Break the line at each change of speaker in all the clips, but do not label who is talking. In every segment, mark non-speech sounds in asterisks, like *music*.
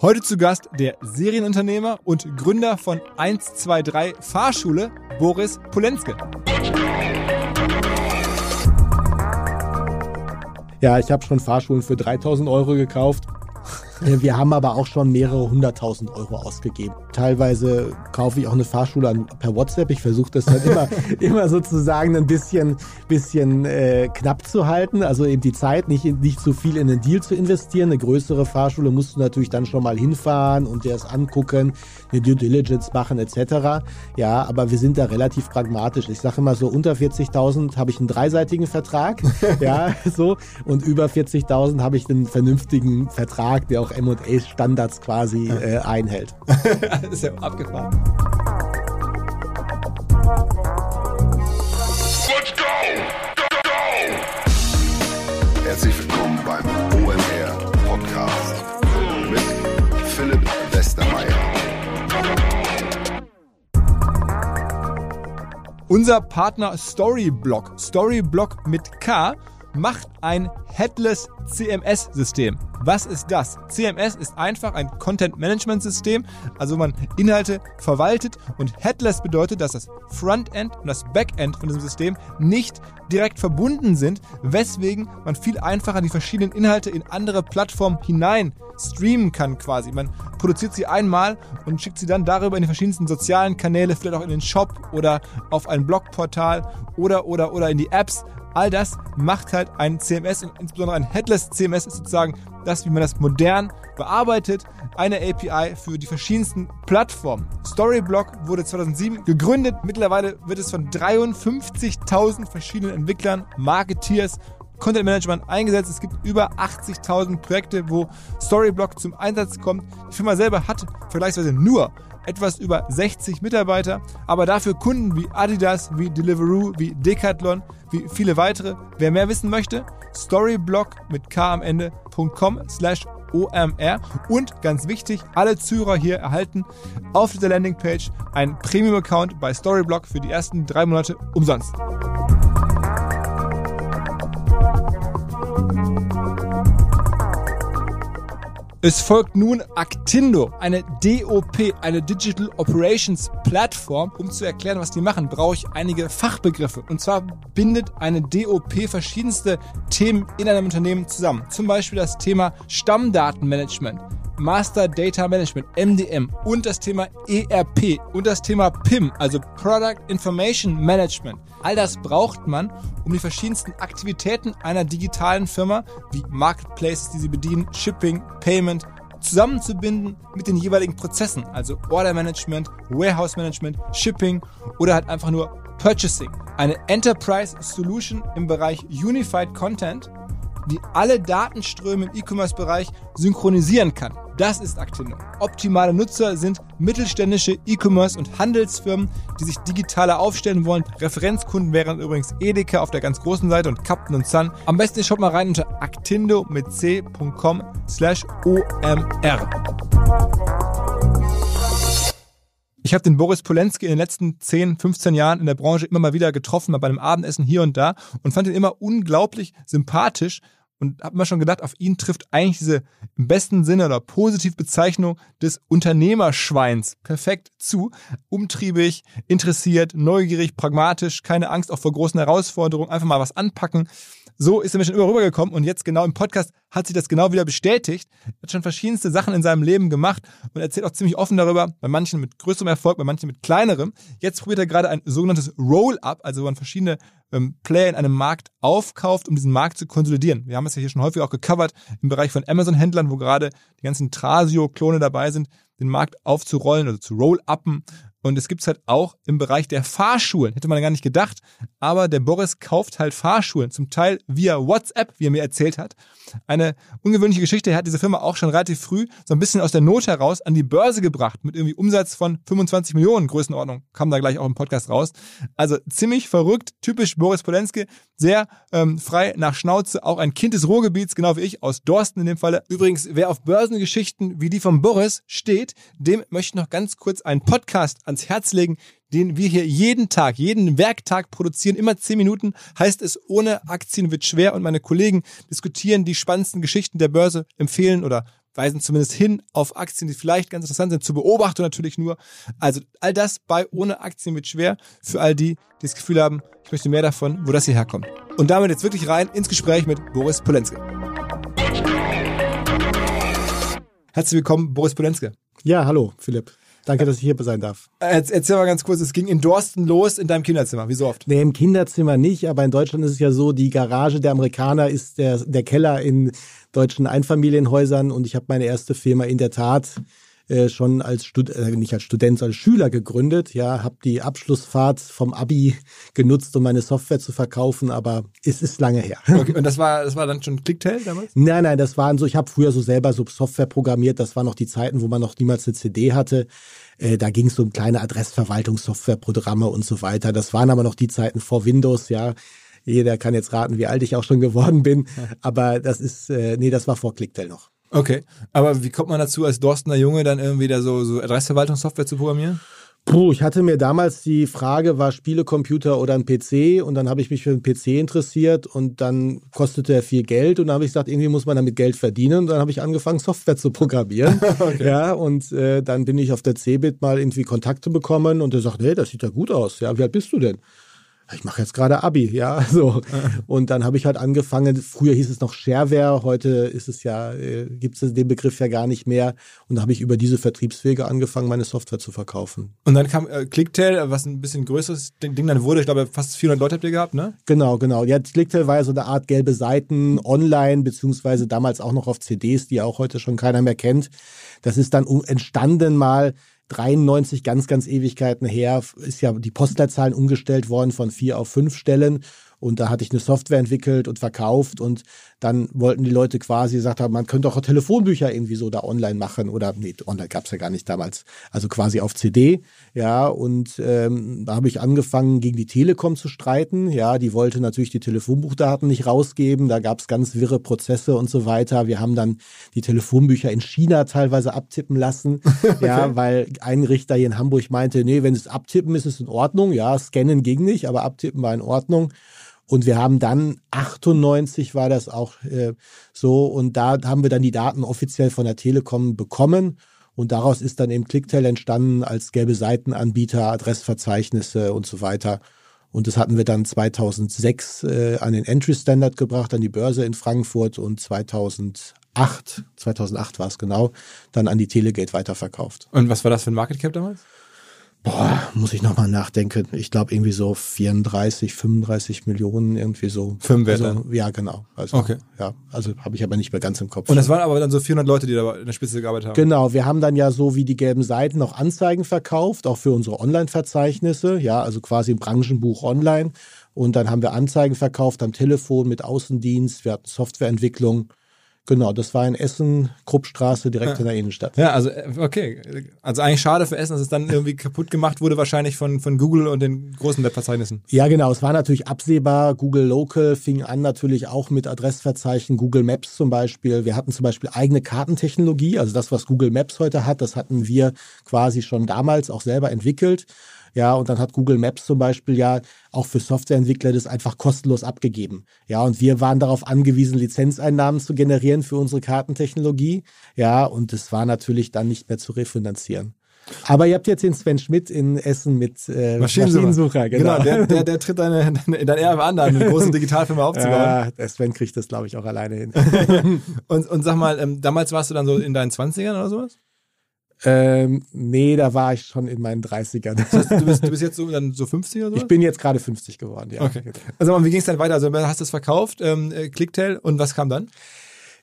Heute zu Gast der Serienunternehmer und Gründer von 123 Fahrschule, Boris Polenske.
Ja, ich habe schon Fahrschulen für 3000 Euro gekauft. Äh, wir haben aber auch schon mehrere hunderttausend Euro ausgegeben. Teilweise kaufe ich auch eine Fahrschule an, per WhatsApp. Ich versuche das dann immer, *laughs* immer sozusagen ein bisschen, bisschen äh, knapp zu halten. Also eben die Zeit, nicht, nicht zu viel in den Deal zu investieren. Eine größere Fahrschule musst du natürlich dann schon mal hinfahren und dir das angucken, eine Due Diligence machen etc. Ja, aber wir sind da relativ pragmatisch. Ich sage immer so, unter 40.000 habe ich einen dreiseitigen Vertrag. *laughs* ja, so. Und über 40.000 habe ich einen vernünftigen Vertrag, der auch auch M&A-Standards quasi äh, einhält.
das *laughs* ist ja abgefahren. Let's go!
Go, go! Herzlich willkommen beim OMR Podcast mit Philipp Westermeier.
Unser Partner Storyblock, Storyblock mit K, macht ein Headless CMS-System. Was ist das? CMS ist einfach ein Content-Management-System, also man Inhalte verwaltet und Headless bedeutet, dass das Frontend und das Backend von diesem System nicht direkt verbunden sind, weswegen man viel einfacher die verschiedenen Inhalte in andere Plattformen hinein streamen kann quasi. Man produziert sie einmal und schickt sie dann darüber in die verschiedensten sozialen Kanäle, vielleicht auch in den Shop oder auf ein Blogportal oder oder oder in die Apps All das macht halt ein CMS und insbesondere ein Headless CMS ist sozusagen das, wie man das modern bearbeitet. Eine API für die verschiedensten Plattformen. Storyblock wurde 2007 gegründet. Mittlerweile wird es von 53.000 verschiedenen Entwicklern, Marketeers, Content Management eingesetzt. Es gibt über 80.000 Projekte, wo Storyblock zum Einsatz kommt. Die Firma selber hat vergleichsweise nur etwas über 60 Mitarbeiter, aber dafür Kunden wie Adidas, wie Deliveroo, wie Decathlon, wie viele weitere. Wer mehr wissen möchte, storyblock mit k am Ende.com slash OMR und ganz wichtig, alle Zuhörer hier erhalten auf dieser Landingpage einen Premium-Account bei Storyblock für die ersten drei Monate umsonst. Es folgt nun Actindo, eine DOP, eine Digital Operations Plattform. Um zu erklären, was die machen, brauche ich einige Fachbegriffe. Und zwar bindet eine DOP verschiedenste Themen in einem Unternehmen zusammen. Zum Beispiel das Thema Stammdatenmanagement. Master Data Management, MDM und das Thema ERP und das Thema PIM, also Product Information Management. All das braucht man, um die verschiedensten Aktivitäten einer digitalen Firma wie Marketplaces, die sie bedienen, Shipping, Payment, zusammenzubinden mit den jeweiligen Prozessen, also Order Management, Warehouse Management, Shipping oder halt einfach nur Purchasing. Eine Enterprise Solution im Bereich Unified Content, die alle Datenströme im E-Commerce-Bereich synchronisieren kann. Das ist Actino. Optimale Nutzer sind mittelständische E-Commerce- und Handelsfirmen, die sich digitaler aufstellen wollen. Referenzkunden wären übrigens Edeka auf der ganz großen Seite und Captain und Sun. Am besten schaut mal rein unter actindo mit c.com slash omr. Ich habe den Boris Polenski in den letzten 10, 15 Jahren in der Branche immer mal wieder getroffen, mal bei einem Abendessen hier und da und fand ihn immer unglaublich sympathisch, und habe mir schon gedacht, auf ihn trifft eigentlich diese im besten Sinne oder Positivbezeichnung des Unternehmerschweins perfekt zu. Umtriebig, interessiert, neugierig, pragmatisch, keine Angst auch vor großen Herausforderungen, einfach mal was anpacken. So ist er mir schon immer rübergekommen und jetzt genau im Podcast hat sich das genau wieder bestätigt. Er hat schon verschiedenste Sachen in seinem Leben gemacht und erzählt auch ziemlich offen darüber, bei manchen mit größerem Erfolg, bei manchen mit kleinerem. Jetzt probiert er gerade ein sogenanntes Roll-Up, also wo man verschiedene ähm, Player in einem Markt aufkauft, um diesen Markt zu konsolidieren. Wir haben es ja hier schon häufig auch gecovert im Bereich von Amazon-Händlern, wo gerade die ganzen Trasio-Klone dabei sind, den Markt aufzurollen, also zu roll-uppen und es gibt's halt auch im Bereich der Fahrschulen. Hätte man gar nicht gedacht. Aber der Boris kauft halt Fahrschulen. Zum Teil via WhatsApp, wie er mir erzählt hat. Eine ungewöhnliche Geschichte. Er hat diese Firma auch schon relativ früh so ein bisschen aus der Not heraus an die Börse gebracht. Mit irgendwie Umsatz von 25 Millionen Größenordnung. Kam da gleich auch im Podcast raus. Also ziemlich verrückt. Typisch Boris Polenske. Sehr ähm, frei nach Schnauze. Auch ein Kind des Ruhrgebiets, genau wie ich. Aus Dorsten in dem Falle. Übrigens, wer auf Börsengeschichten wie die von Boris steht, dem möchte ich noch ganz kurz einen Podcast ans Herz legen, den wir hier jeden Tag, jeden Werktag produzieren, immer zehn Minuten, heißt es, ohne Aktien wird schwer und meine Kollegen diskutieren die spannendsten Geschichten der Börse, empfehlen oder weisen zumindest hin auf Aktien, die vielleicht ganz interessant sind, zur Beobachtung natürlich nur. Also all das bei ohne Aktien wird schwer für all die, die das Gefühl haben, ich möchte mehr davon, wo das hierher kommt. Und damit jetzt wirklich rein ins Gespräch mit Boris Polenske. Herzlich willkommen, Boris Polenske.
Ja, hallo, Philipp. Danke, dass ich hier sein darf.
Erzähl mal ganz kurz, es ging in Dorsten los in deinem Kinderzimmer. Wie so oft?
Nee, im Kinderzimmer nicht, aber in Deutschland ist es ja so, die Garage der Amerikaner ist der, der Keller in deutschen Einfamilienhäusern und ich habe meine erste Firma in der Tat äh, schon als Stud äh, nicht als Student, als Schüler gegründet. Ja, habe die Abschlussfahrt vom Abi genutzt, um meine Software zu verkaufen, aber es ist lange her. *laughs*
Okay, und das war das war dann schon Clicktail damals?
Nein, nein, das waren so. Ich habe früher so selber so Software programmiert. Das waren noch die Zeiten, wo man noch niemals eine CD hatte. Äh, da ging es um kleine Adressverwaltungssoftwareprogramme und so weiter. Das waren aber noch die Zeiten vor Windows, ja. Jeder kann jetzt raten, wie alt ich auch schon geworden bin. *laughs* Aber das ist, äh, nee, das war vor Clicktail noch.
Okay, aber wie kommt man dazu, als Dorstener Junge dann irgendwie da so, so Adressverwaltungssoftware zu programmieren?
Puh, ich hatte mir damals die Frage, war Spielecomputer oder ein PC? Und dann habe ich mich für den PC interessiert und dann kostete er viel Geld und dann habe ich gesagt, irgendwie muss man damit Geld verdienen. Und dann habe ich angefangen, Software zu programmieren. *laughs* okay. Ja, und äh, dann bin ich auf der Cebit mal irgendwie Kontakte bekommen und er sagt, hey, das sieht ja gut aus. Ja, wie alt bist du denn? Ich mache jetzt gerade Abi, ja, *laughs* so. Und dann habe ich halt angefangen, früher hieß es noch Shareware, heute ist es ja, äh, gibt es den Begriff ja gar nicht mehr. Und da habe ich über diese Vertriebswege angefangen, meine Software zu verkaufen.
Und dann kam äh, Clicktail, was ein bisschen größeres Ding dann wurde. Ich glaube, fast 400 Leute habt ihr gehabt, ne?
Genau, genau. Ja, Clicktail war ja so eine Art gelbe Seiten online, beziehungsweise damals auch noch auf CDs, die auch heute schon keiner mehr kennt. Das ist dann entstanden mal 93, ganz, ganz Ewigkeiten her, ist ja die Postleitzahlen umgestellt worden von vier auf fünf Stellen. Und da hatte ich eine Software entwickelt und verkauft und dann wollten die Leute quasi gesagt haben, man könnte auch Telefonbücher irgendwie so da online machen oder nee, online gab's ja gar nicht damals, also quasi auf CD, ja und ähm, da habe ich angefangen gegen die Telekom zu streiten, ja, die wollte natürlich die Telefonbuchdaten nicht rausgeben, da gab's ganz wirre Prozesse und so weiter. Wir haben dann die Telefonbücher in China teilweise abtippen lassen, *laughs* okay. ja, weil ein Richter hier in Hamburg meinte, nee, wenn es abtippen ist, ist es in Ordnung, ja, scannen ging nicht, aber abtippen war in Ordnung. Und wir haben dann 98 war das auch äh, so und da haben wir dann die Daten offiziell von der Telekom bekommen und daraus ist dann eben Clicktail entstanden als gelbe Seitenanbieter, Adressverzeichnisse und so weiter. Und das hatten wir dann 2006 äh, an den Entry Standard gebracht, an die Börse in Frankfurt und 2008, 2008 war es genau, dann an die Telegate weiterverkauft.
Und was war das für ein Market Cap damals?
Boah, muss ich nochmal nachdenken. Ich glaube irgendwie so 34, 35 Millionen irgendwie so.
Firmenwerte?
Also, ja, genau. Also,
okay.
Ja, also habe ich aber nicht mehr ganz im Kopf.
Und das waren aber dann so 400 Leute, die da in der Spitze gearbeitet haben?
Genau, wir haben dann ja so wie die gelben Seiten noch Anzeigen verkauft, auch für unsere Online-Verzeichnisse, ja, also quasi im Branchenbuch online. Und dann haben wir Anzeigen verkauft am Telefon mit Außendienst, wir hatten Softwareentwicklung Genau, das war in Essen, Kruppstraße, direkt ja. in der Innenstadt.
Ja, also äh, okay. Also eigentlich schade für Essen, dass es dann irgendwie kaputt gemacht wurde, wahrscheinlich von, von Google und den großen Webverzeichnissen.
Ja, genau. Es war natürlich absehbar. Google Local fing an natürlich auch mit Adressverzeichnen, Google Maps zum Beispiel. Wir hatten zum Beispiel eigene Kartentechnologie, also das, was Google Maps heute hat, das hatten wir quasi schon damals auch selber entwickelt. Ja, und dann hat Google Maps zum Beispiel ja auch für Softwareentwickler das einfach kostenlos abgegeben. Ja, und wir waren darauf angewiesen, Lizenzeinnahmen zu generieren für unsere Kartentechnologie. Ja, und das war natürlich dann nicht mehr zu refinanzieren. Aber ihr habt jetzt den Sven Schmidt in Essen mit äh, Maschinensucher. Maschinensucher
genau. genau, der, der, der tritt deine, deine Erbe an, eine große Digitalfirma aufzubauen. Ja,
der Sven kriegt das, glaube ich, auch alleine hin. *laughs*
und, und sag mal, ähm, damals warst du dann so in deinen 20ern oder sowas?
Ähm, nee, da war ich schon in meinen 30ern.
Das heißt, du, bist, du bist *laughs* jetzt so, dann so 50 oder so?
Ich bin jetzt gerade 50 geworden, ja.
Okay. Also wie ging es dann weiter? Also hast du es verkauft, ähm, äh, Clicktail und was kam dann?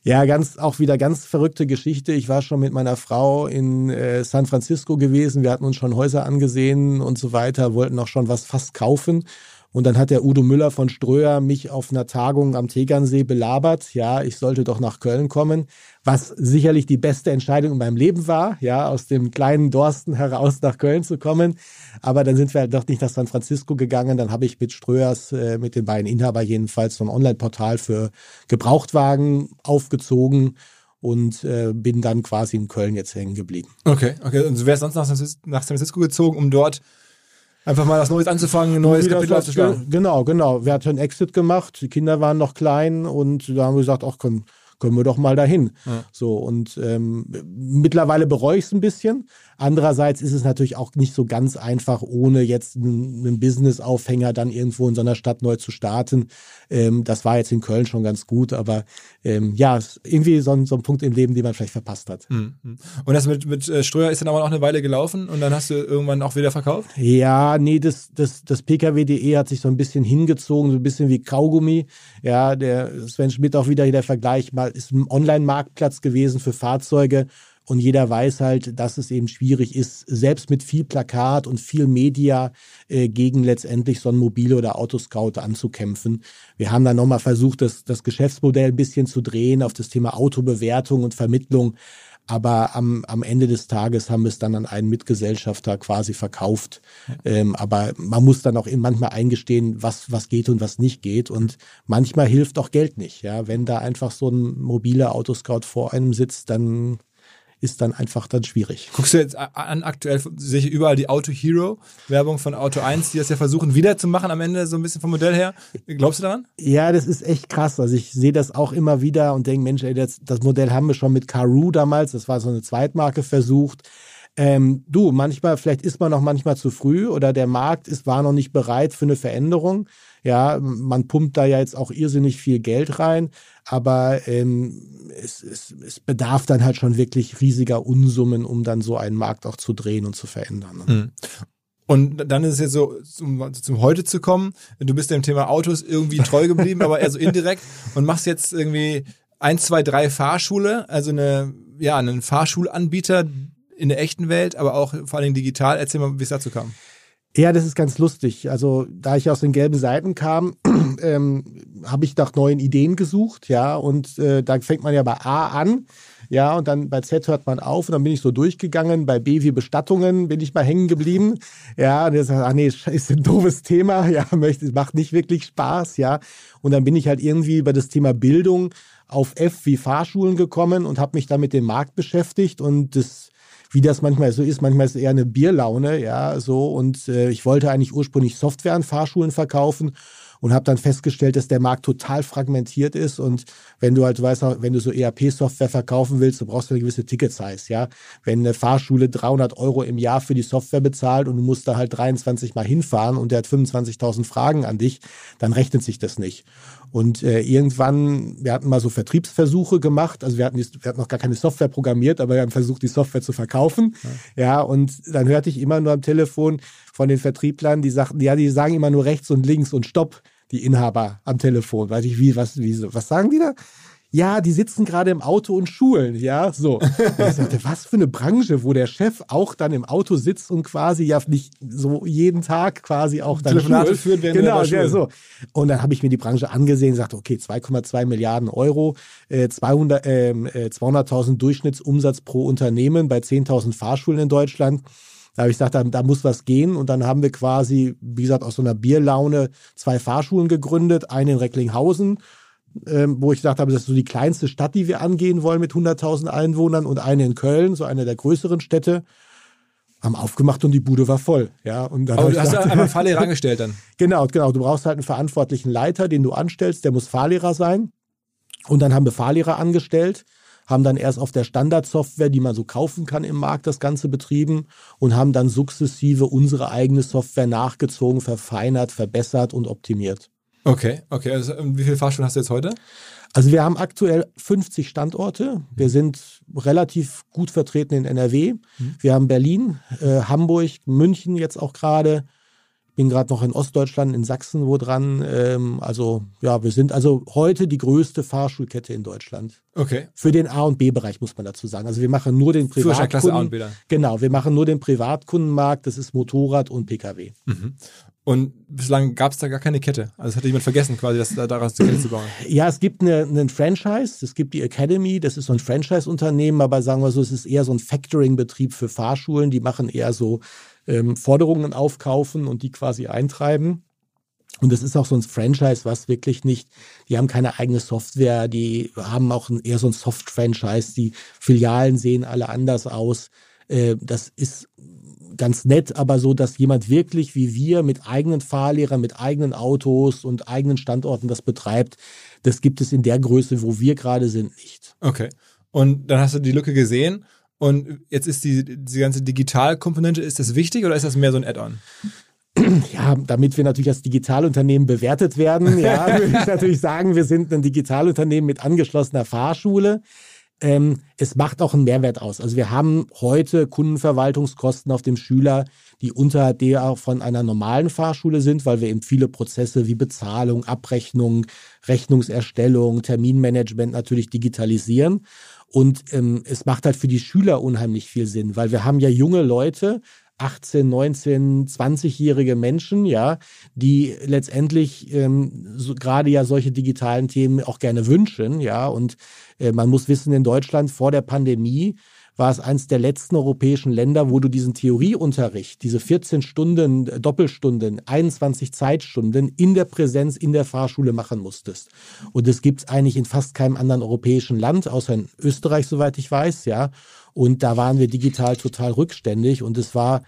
Ja, ganz auch wieder ganz verrückte Geschichte. Ich war schon mit meiner Frau in äh, San Francisco gewesen. Wir hatten uns schon Häuser angesehen und so weiter, wollten auch schon was fast kaufen. Und dann hat der Udo Müller von Ströer mich auf einer Tagung am Tegernsee belabert. Ja, ich sollte doch nach Köln kommen, was sicherlich die beste Entscheidung in meinem Leben war, ja, aus dem kleinen Dorsten heraus nach Köln zu kommen. Aber dann sind wir halt doch nicht nach San Francisco gegangen. Dann habe ich mit Ströers, äh, mit den beiden Inhaber jedenfalls, so ein Online-Portal für Gebrauchtwagen aufgezogen und äh, bin dann quasi in Köln jetzt hängen geblieben.
Okay, okay. Und du wärst sonst nach San Francisco gezogen, um dort Einfach mal was Neues anzufangen, ein neues Kapitel aufzuschlagen.
Genau, genau. Wir hatten einen Exit gemacht, die Kinder waren noch klein und da haben wir gesagt, ach komm, können wir doch mal dahin. Ja. So und ähm, mittlerweile bereue ich es ein bisschen. Andererseits ist es natürlich auch nicht so ganz einfach, ohne jetzt einen, einen Business-Aufhänger dann irgendwo in so einer Stadt neu zu starten. Ähm, das war jetzt in Köln schon ganz gut, aber ähm, ja, irgendwie so ein, so ein Punkt im Leben, den man vielleicht verpasst hat. Mhm.
Und das mit, mit äh, Ströer ist dann aber auch eine Weile gelaufen und dann hast du irgendwann auch wieder verkauft?
Ja, nee, das, das, das PKW.de hat sich so ein bisschen hingezogen, so ein bisschen wie Kaugummi. Ja, der Sven Schmidt auch wieder der Vergleich mal ist ein Online-Marktplatz gewesen für Fahrzeuge und jeder weiß halt, dass es eben schwierig ist, selbst mit viel Plakat und viel Media äh, gegen letztendlich so ein Mobile oder Autoscout anzukämpfen. Wir haben dann nochmal versucht, das, das Geschäftsmodell ein bisschen zu drehen auf das Thema Autobewertung und Vermittlung. Aber am, am Ende des Tages haben wir es dann an einen Mitgesellschafter quasi verkauft. Ähm, aber man muss dann auch manchmal eingestehen, was, was geht und was nicht geht. Und manchmal hilft auch Geld nicht. Ja, wenn da einfach so ein mobiler Autoscout vor einem sitzt, dann ist dann einfach dann schwierig.
Guckst du jetzt an, aktuell sehe ich überall die Auto Hero Werbung von Auto 1, die das ja versuchen wiederzumachen am Ende so ein bisschen vom Modell her. Glaubst du daran?
Ja, das ist echt krass. Also ich sehe das auch immer wieder und denke, Mensch, ey, das, das Modell haben wir schon mit Karoo damals, das war so eine Zweitmarke versucht. Ähm, du, manchmal, vielleicht ist man noch manchmal zu früh oder der Markt ist, war noch nicht bereit für eine Veränderung. Ja, man pumpt da ja jetzt auch irrsinnig viel Geld rein, aber ähm, es, es, es bedarf dann halt schon wirklich riesiger Unsummen, um dann so einen Markt auch zu drehen und zu verändern.
Mhm. Und dann ist es jetzt so, zum, zum Heute zu kommen, du bist dem Thema Autos irgendwie treu geblieben, aber eher so indirekt und machst jetzt irgendwie eins, zwei, drei Fahrschule, also eine, ja, einen Fahrschulanbieter in der echten Welt, aber auch vor allen Dingen digital. Erzähl mal, wie es dazu kam.
Ja, das ist ganz lustig. Also, da ich aus den gelben Seiten kam, *clears throat* ähm, habe ich nach neuen Ideen gesucht, ja, und äh, da fängt man ja bei A an, ja, und dann bei Z hört man auf und dann bin ich so durchgegangen. Bei B wie Bestattungen bin ich mal hängen geblieben, ja, und jetzt ach nee, ist ein *laughs* doofes Thema, ja, möchte, macht nicht wirklich Spaß, ja, und dann bin ich halt irgendwie über das Thema Bildung auf F wie Fahrschulen gekommen und habe mich da mit dem Markt beschäftigt und das wie das manchmal so ist. Manchmal ist es eher eine Bierlaune, ja, so. Und äh, ich wollte eigentlich ursprünglich Software an Fahrschulen verkaufen und habe dann festgestellt, dass der Markt total fragmentiert ist und wenn du halt weißt, wenn du so ERP-Software verkaufen willst, du brauchst eine gewisse Ticket-Size, ja. Wenn eine Fahrschule 300 Euro im Jahr für die Software bezahlt und du musst da halt 23 Mal hinfahren und der hat 25.000 Fragen an dich, dann rechnet sich das nicht. Und äh, irgendwann, wir hatten mal so Vertriebsversuche gemacht, also wir hatten, die, wir hatten noch gar keine Software programmiert, aber wir haben versucht, die Software zu verkaufen. Ja. ja, und dann hörte ich immer nur am Telefon von den Vertrieblern, die sagten, ja, die sagen immer nur rechts und links und stopp, die Inhaber am Telefon. Weiß ich, wie, was, wie, was sagen die da? ja, die sitzen gerade im Auto und schulen, ja, so. Und *laughs* ich sagte, was für eine Branche, wo der Chef auch dann im Auto sitzt und quasi ja nicht so jeden Tag quasi auch dann
Telefonate führt, während
genau, ja, so. Und dann habe ich mir die Branche angesehen und sagte, okay, 2,2 Milliarden Euro, äh, 200, äh, 200.000 Durchschnittsumsatz pro Unternehmen bei 10.000 Fahrschulen in Deutschland. Da habe ich gesagt, da, da muss was gehen. Und dann haben wir quasi, wie gesagt, aus so einer Bierlaune zwei Fahrschulen gegründet, eine in Recklinghausen ähm, wo ich gesagt habe, das ist so die kleinste Stadt, die wir angehen wollen mit 100.000 Einwohnern und eine in Köln, so eine der größeren Städte. Haben aufgemacht und die Bude war voll. Ja, und
dann Aber du hast gesagt, einmal *laughs* Fahrlehrer angestellt dann.
Genau, genau. Du brauchst halt einen verantwortlichen Leiter, den du anstellst, der muss Fahrlehrer sein. Und dann haben wir Fahrlehrer angestellt, haben dann erst auf der Standardsoftware, die man so kaufen kann im Markt, das Ganze betrieben und haben dann sukzessive unsere eigene Software nachgezogen, verfeinert, verbessert und optimiert.
Okay, okay. Also, wie viele Fahrschulen hast du jetzt heute?
Also wir haben aktuell 50 Standorte. Wir sind relativ gut vertreten in NRW. Mhm. Wir haben Berlin, äh, Hamburg, München jetzt auch gerade. Ich bin gerade noch in Ostdeutschland, in Sachsen wo dran. Ähm, also ja, wir sind also heute die größte Fahrschulkette in Deutschland.
Okay.
Für den A und B-Bereich muss man dazu sagen. Also wir machen nur den Privatkunden. Genau, wir machen nur den Privatkundenmarkt. Das ist Motorrad und PKW.
Mhm. Und bislang gab es da gar keine Kette. Also es hatte jemand vergessen, quasi das daraus eine Kette zu bauen.
Ja, es gibt eine, einen Franchise, es gibt die Academy, das ist so ein Franchise-Unternehmen, aber sagen wir so, es ist eher so ein Factoring-Betrieb für Fahrschulen, die machen eher so ähm, Forderungen aufkaufen und die quasi eintreiben. Und das ist auch so ein Franchise, was wirklich nicht, die haben keine eigene Software, die haben auch ein, eher so ein Soft-Franchise, die Filialen sehen alle anders aus. Äh, das ist ganz nett, aber so, dass jemand wirklich wie wir mit eigenen Fahrlehrern, mit eigenen Autos und eigenen Standorten das betreibt, das gibt es in der Größe, wo wir gerade sind, nicht.
Okay. Und dann hast du die Lücke gesehen und jetzt ist die, die ganze Digitalkomponente, ist das wichtig oder ist das mehr so ein Add-on?
Ja, damit wir natürlich als Digitalunternehmen bewertet werden, ja, *laughs* würde ich natürlich sagen, wir sind ein Digitalunternehmen mit angeschlossener Fahrschule. Ähm, es macht auch einen Mehrwert aus. Also wir haben heute Kundenverwaltungskosten auf dem Schüler, die unterhalb der von einer normalen Fahrschule sind, weil wir eben viele Prozesse wie Bezahlung, Abrechnung, Rechnungserstellung, Terminmanagement natürlich digitalisieren. Und ähm, es macht halt für die Schüler unheimlich viel Sinn, weil wir haben ja junge Leute, 18, 19, 20-jährige Menschen, ja, die letztendlich ähm, so, gerade ja solche digitalen Themen auch gerne wünschen, ja. Und äh, man muss wissen, in Deutschland vor der Pandemie war es eines der letzten europäischen Länder, wo du diesen Theorieunterricht, diese 14 Stunden, äh, Doppelstunden, 21 Zeitstunden in der Präsenz in der Fahrschule machen musstest. Und das gibt eigentlich in fast keinem anderen europäischen Land, außer in Österreich, soweit ich weiß, ja. Und da waren wir digital total rückständig und es war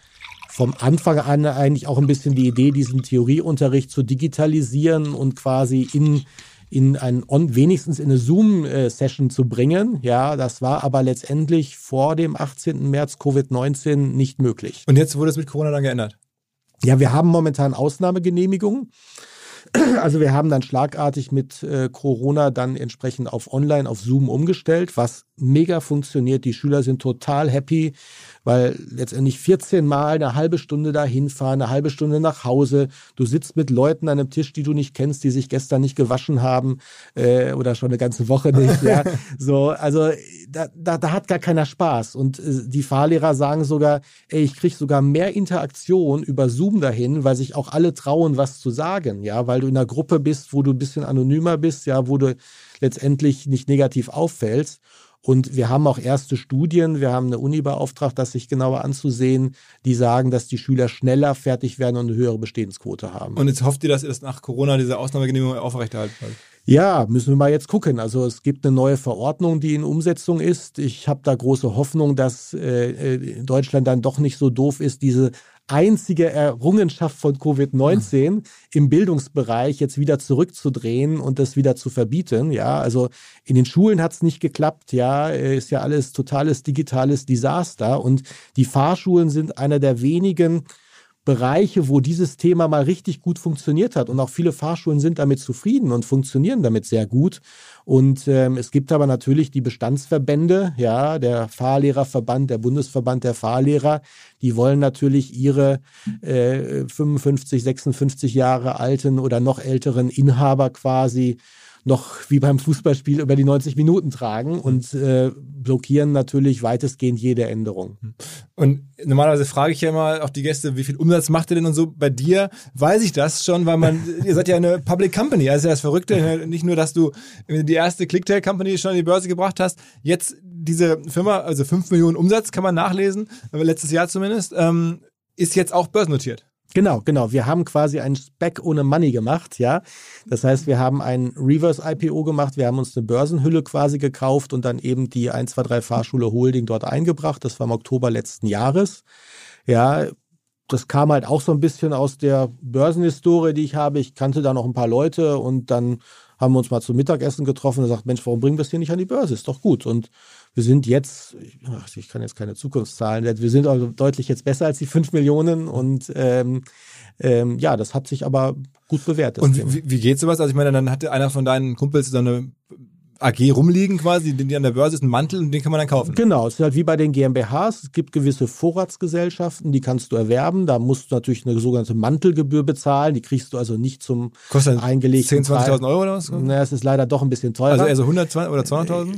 vom Anfang an eigentlich auch ein bisschen die Idee, diesen Theorieunterricht zu digitalisieren und quasi in in ein wenigstens in eine Zoom-Session zu bringen. Ja, das war aber letztendlich vor dem 18. März Covid-19 nicht möglich.
Und jetzt wurde es mit Corona dann geändert?
Ja, wir haben momentan Ausnahmegenehmigungen. *clears throat* Also wir haben dann schlagartig mit äh, Corona dann entsprechend auf Online, auf Zoom umgestellt, was mega funktioniert. Die Schüler sind total happy, weil letztendlich 14 Mal eine halbe Stunde dahin fahren, eine halbe Stunde nach Hause. Du sitzt mit Leuten an einem Tisch, die du nicht kennst, die sich gestern nicht gewaschen haben äh, oder schon eine ganze Woche nicht. ja. *laughs* So, also da, da, da hat gar keiner Spaß. Und äh, die Fahrlehrer sagen sogar, ey, ich krieg sogar mehr Interaktion über Zoom dahin, weil sich auch alle trauen, was zu sagen, ja, weil du in einer Gruppe bist, wo du ein bisschen anonymer bist, ja, wo du letztendlich nicht negativ auffällst. Und wir haben auch erste Studien, wir haben eine Uni beauftragt, das sich genauer anzusehen, die sagen, dass die Schüler schneller fertig werden und eine höhere Bestehensquote haben.
Und jetzt hofft ihr, dass ihr das nach Corona diese Ausnahmegenehmigung aufrechterhalten wollt?
Ja, müssen wir mal jetzt gucken. Also es gibt eine neue Verordnung, die in Umsetzung ist. Ich habe da große Hoffnung, dass äh, äh Deutschland dann doch nicht so doof ist, diese einzige Errungenschaft von Covid-19 mhm. im Bildungsbereich jetzt wieder zurückzudrehen und das wieder zu verbieten. Ja, also in den Schulen hat es nicht geklappt. Ja, ist ja alles totales digitales Desaster und die Fahrschulen sind einer der wenigen Bereiche, wo dieses Thema mal richtig gut funktioniert hat. Und auch viele Fahrschulen sind damit zufrieden und funktionieren damit sehr gut. Und ähm, es gibt aber natürlich die Bestandsverbände, ja, der Fahrlehrerverband, der Bundesverband der Fahrlehrer, die wollen natürlich ihre äh, 55, 56 Jahre alten oder noch älteren Inhaber quasi noch wie beim Fußballspiel über die 90 Minuten tragen mhm. und äh, blockieren natürlich weitestgehend jede Änderung. Mhm.
Und normalerweise frage ich ja immer auch die Gäste, wie viel Umsatz macht ihr denn und so. Bei dir weiß ich das schon, weil man, *laughs* ihr seid ja eine Public Company, also das Verrückte, ne? nicht nur, dass du die erste Clicktail Company schon in die Börse gebracht hast, jetzt diese Firma, also 5 Millionen Umsatz kann man nachlesen, letztes Jahr zumindest, ähm, ist jetzt auch börsennotiert.
Genau, genau. Wir haben quasi ein Spec ohne Money gemacht, ja. Das heißt, wir haben ein Reverse IPO gemacht, wir haben uns eine Börsenhülle quasi gekauft und dann eben die 123 Fahrschule Holding dort eingebracht. Das war im Oktober letzten Jahres. Ja, das kam halt auch so ein bisschen aus der Börsenhistorie, die ich habe. Ich kannte da noch ein paar Leute und dann haben wir uns mal zum Mittagessen getroffen und gesagt, Mensch, warum bringen wir es hier nicht an die Börse? Ist doch gut. Und wir sind jetzt, ich kann jetzt keine Zukunftszahlen, wir sind also deutlich jetzt besser als die 5 Millionen und ähm, ähm, ja, das hat sich aber gut bewertet.
Und wie, wie geht sowas? Also ich meine, dann hatte einer von deinen Kumpels so eine AG rumliegen quasi, die an der Börse ist ein Mantel und den kann man dann kaufen.
Genau, es ist halt wie bei den GmbHs. Es gibt gewisse Vorratsgesellschaften, die kannst du erwerben. Da musst du natürlich eine sogenannte Mantelgebühr bezahlen. Die kriegst du also nicht zum
Kostet eingelegten 10.000, 20.000 Euro oder was?
Naja, es ist leider doch ein bisschen teurer.
Also eher so 120 oder 200.000?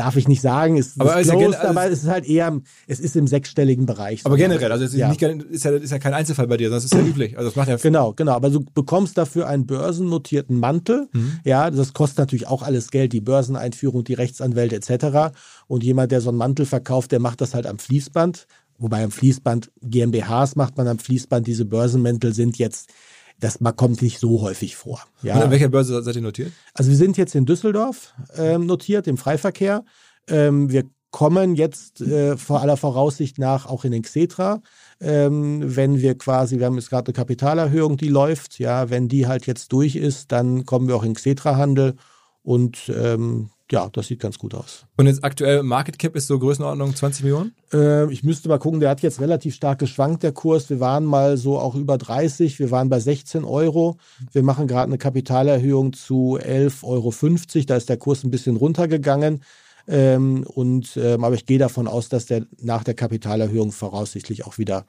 Darf ich nicht sagen. Ist
aber,
ist closed, ja, aber es ist halt eher, es ist im sechsstelligen Bereich.
Aber generell, also es ist, ja. Nicht, ist, ja, ist ja kein Einzelfall bei dir, sondern es ist ja *clears throat* üblich. Also das macht ja
genau, genau. Aber du bekommst dafür einen börsennotierten Mantel. Mhm. Ja, das kostet natürlich auch alles Geld, die Börseneinführung, die Rechtsanwälte etc. Und jemand, der so einen Mantel verkauft, der macht das halt am Fließband. Wobei am Fließband GmbHs macht man am Fließband. Diese Börsenmäntel sind jetzt das kommt nicht so häufig vor.
Ja. Und an welcher Börse seid ihr notiert?
Also wir sind jetzt in Düsseldorf ähm, notiert, im Freiverkehr. Ähm, wir kommen jetzt äh, vor aller Voraussicht nach auch in den Xetra. Ähm, wenn wir quasi, wir haben jetzt gerade eine Kapitalerhöhung, die läuft, ja, wenn die halt jetzt durch ist, dann kommen wir auch in Xetra-Handel und ähm, ja, das sieht ganz gut aus.
Und jetzt aktuell Market Cap ist so Größenordnung 20 Millionen?
Äh, ich müsste mal gucken, der hat jetzt relativ stark geschwankt, der Kurs. Wir waren mal so auch über 30, wir waren bei 16 Euro. Wir machen gerade eine Kapitalerhöhung zu 11,50 Euro. Da ist der Kurs ein bisschen runtergegangen. Ähm, und, ähm, aber ich gehe davon aus, dass der nach der Kapitalerhöhung voraussichtlich auch wieder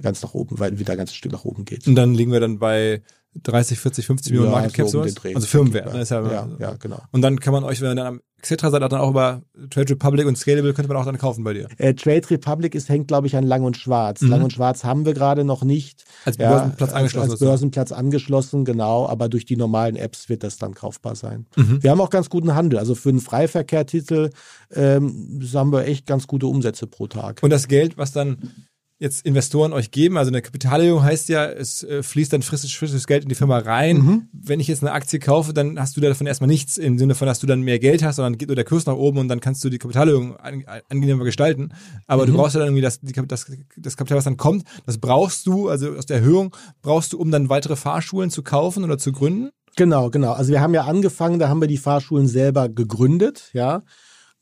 ganz nach oben, weil wieder ganzes Stück nach oben geht.
Und dann liegen wir dann bei 30, 40, 50 Millionen Market Cap so sowas? Also Firmenwert.
Ne? Ja, ja, ja, genau.
Und dann kann man euch, wenn ihr dann am Xetra seid, dann auch über Trade Republic und Scalable könnte man auch dann kaufen bei dir.
Äh, Trade Republic ist, hängt, glaube ich, an Lang und Schwarz. Mhm. Lang und Schwarz haben wir gerade noch nicht.
Als Börsenplatz ja, angeschlossen.
Als, als Börsenplatz angeschlossen, genau. Aber durch die normalen Apps wird das dann kaufbar sein. Mhm. Wir haben auch ganz guten Handel. Also für einen Freiverkehrtitel ähm, haben wir echt ganz gute Umsätze pro Tag.
Und das Geld, was dann jetzt Investoren euch geben. Also eine Kapitalerhöhung heißt ja, es äh, fließt dann frisches, frisches Geld in die Firma rein. Mhm. Wenn ich jetzt eine Aktie kaufe, dann hast du davon erstmal nichts im Sinne von, dass du dann mehr Geld hast, sondern geht nur der Kurs nach oben und dann kannst du die Kapitalerhöhung angenehmer gestalten. Aber mhm. du brauchst ja dann irgendwie das, die, das, das Kapital, was dann kommt, das brauchst du, also aus der Erhöhung brauchst du, um dann weitere Fahrschulen zu kaufen oder zu gründen?
Genau, genau. Also wir haben ja angefangen, da haben wir die Fahrschulen selber gegründet, ja.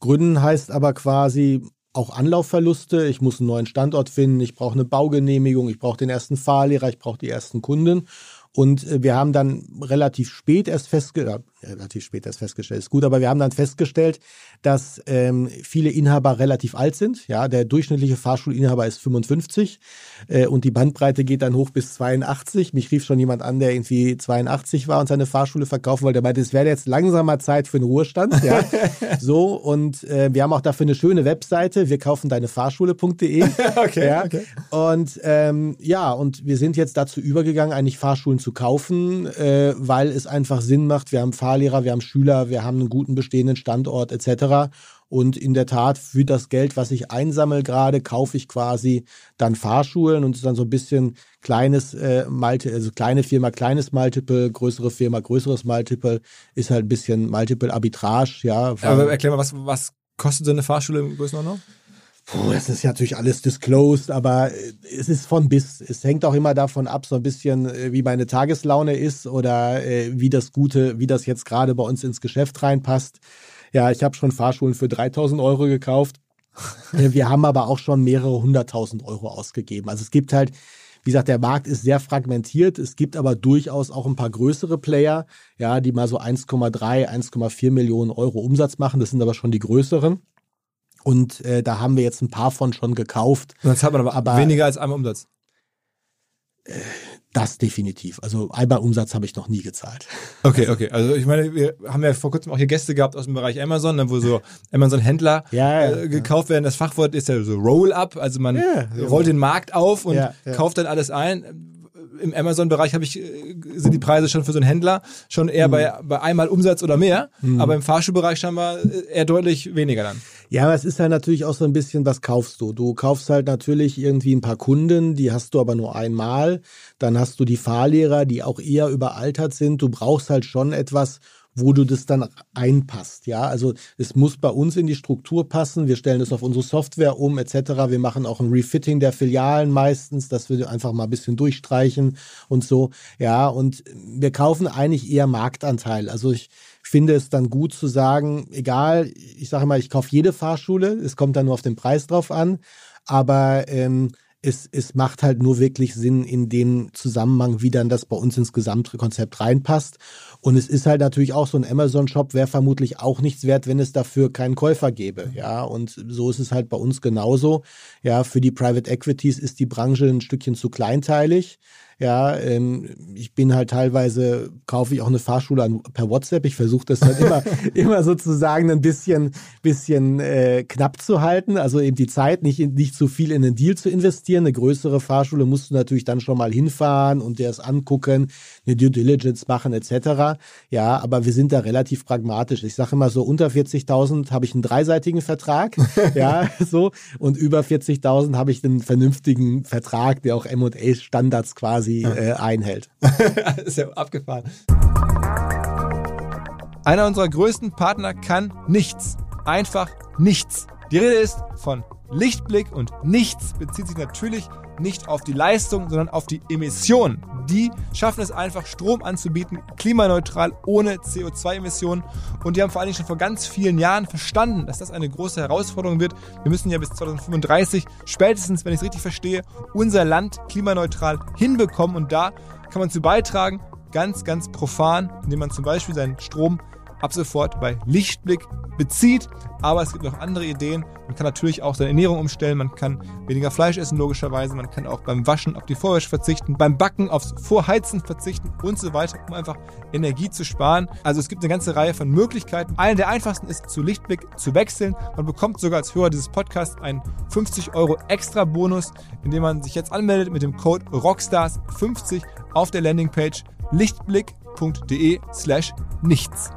Gründen heißt aber quasi auch Anlaufverluste. Ich muss einen neuen Standort finden, ich brauche eine Baugenehmigung, ich brauche den ersten Fahrlehrer, ich brauche die ersten Kunden. Und äh, wir haben dann relativ spät erst festgestellt, relativ spät erst festgestellt, ist gut, aber wir haben dann festgestellt, dass ähm, viele Inhaber relativ alt sind. Ja, der durchschnittliche Fahrschulinhaber ist 55 äh, und die Bandbreite geht dann hoch bis 82. Mich rief schon jemand an, der irgendwie 82 war und seine Fahrschule verkaufen wollte. Der meinte, es wäre jetzt langsamer Zeit für den Ruhestand. Ja, *laughs* so und äh, wir haben auch dafür eine schöne Webseite. Wir kaufen deine Fahrschule.de. *laughs*
okay,
ja.
okay.
Und ähm, ja, und wir sind jetzt dazu übergegangen, eigentlich Fahrschulen zu kaufen, äh, weil es einfach Sinn macht. Wir haben Fahr Fahrlehrer, wir haben Schüler, wir haben einen guten bestehenden Standort etc. Und in der Tat, für das Geld, was ich einsammle gerade, kaufe ich quasi dann Fahrschulen und es ist dann so ein bisschen kleines äh, Multi, also kleine Firma, kleines Multiple, größere Firma, größeres Multiple, ist halt ein bisschen Multiple Arbitrage, ja.
Aber erklär mal, was, was kostet so eine Fahrschule im Größenordnung?
Puh, das ist ja natürlich alles disclosed, aber äh, es ist von bis. Es hängt auch immer davon ab, so ein bisschen, äh, wie meine Tageslaune ist oder äh, wie das Gute, wie das jetzt gerade bei uns ins Geschäft reinpasst. Ja, ich habe schon Fahrschulen für 3000 Euro gekauft. Wir haben aber auch schon mehrere hunderttausend Euro ausgegeben. Also es gibt halt, wie gesagt, der Markt ist sehr fragmentiert. Es gibt aber durchaus auch ein paar größere Player, ja, die mal so 1,3, 1,4 Millionen Euro Umsatz machen. Das sind aber schon die größeren. Und äh, da haben wir jetzt ein paar von schon gekauft.
Und das hat man aber, aber weniger als einmal Umsatz.
Äh, das definitiv. Also einmal Umsatz habe ich noch nie gezahlt.
Okay, okay. Also ich meine, wir haben ja vor kurzem auch hier Gäste gehabt aus dem Bereich Amazon, ne, wo so *laughs* Amazon-Händler
ja, ja,
äh, gekauft ja. werden. Das Fachwort ist ja so Roll-up. Also man rollt den Markt auf und kauft dann alles ein im Amazon-Bereich habe ich, äh, sind die Preise schon für so einen Händler schon eher mhm. bei, bei einmal Umsatz oder mehr, mhm. aber im Fahrschulbereich scheinbar äh, eher deutlich weniger dann.
Ja, aber es ist halt natürlich auch so ein bisschen, was kaufst du? Du kaufst halt natürlich irgendwie ein paar Kunden, die hast du aber nur einmal. Dann hast du die Fahrlehrer, die auch eher überaltert sind. Du brauchst halt schon etwas, wo du das dann einpasst. Ja, also es muss bei uns in die Struktur passen. Wir stellen es auf unsere Software um etc. Wir machen auch ein Refitting der Filialen meistens, dass wir einfach mal ein bisschen durchstreichen und so. Ja, und wir kaufen eigentlich eher Marktanteil. Also ich finde es dann gut zu sagen, egal, ich sage mal, ich kaufe jede Fahrschule. Es kommt dann nur auf den Preis drauf an. Aber ähm, es, es macht halt nur wirklich Sinn in dem Zusammenhang, wie dann das bei uns ins Gesamtkonzept reinpasst. Und es ist halt natürlich auch so ein Amazon-Shop, wäre vermutlich auch nichts wert, wenn es dafür keinen Käufer gäbe. Ja, und so ist es halt bei uns genauso. Ja, für die Private Equities ist die Branche ein Stückchen zu kleinteilig. Ja, ähm, ich bin halt teilweise, kaufe ich auch eine Fahrschule an, per WhatsApp. Ich versuche das dann immer, *laughs* immer sozusagen ein bisschen, bisschen äh, knapp zu halten. Also eben die Zeit, nicht, nicht zu viel in den Deal zu investieren. Eine größere Fahrschule musst du natürlich dann schon mal hinfahren und dir das angucken, eine Due Diligence machen etc. Ja, aber wir sind da relativ pragmatisch. Ich sage immer so, unter 40.000 habe ich einen dreiseitigen Vertrag. *laughs* ja, so. Und über 40.000 habe ich einen vernünftigen Vertrag, der auch M&A-Standards quasi quasi äh, einhält. *laughs*
ist ja abgefahren. Einer unserer größten Partner kann nichts, einfach nichts Die Rede ist von Lichtblick und nichts bezieht sich natürlich nicht auf die Leistung, sondern auf die Emissionen. Die schaffen es einfach, Strom anzubieten, klimaneutral, ohne CO2-Emissionen. Und die haben vor allen Dingen schon vor ganz vielen Jahren verstanden, dass das eine große Herausforderung wird. Wir müssen ja bis 2035 spätestens, wenn ich es richtig verstehe, unser Land klimaneutral hinbekommen. Und da kann man zu beitragen, ganz, ganz profan, indem man zum Beispiel seinen Strom ab sofort bei Lichtblick bezieht. Aber es gibt noch andere Ideen. Man kann natürlich auch seine Ernährung umstellen. Man kann weniger Fleisch essen, logischerweise. Man kann auch beim Waschen auf die Vorwäsche verzichten, beim Backen aufs Vorheizen verzichten und so weiter, um einfach Energie zu sparen. Also es gibt eine ganze Reihe von Möglichkeiten. Eine der einfachsten ist, zu Lichtblick zu wechseln. Man bekommt sogar als Hörer dieses Podcasts einen 50 Euro extra Bonus, indem man sich jetzt anmeldet mit dem Code ROCKSTARS50 auf der Landingpage lichtblick.de slash nichts.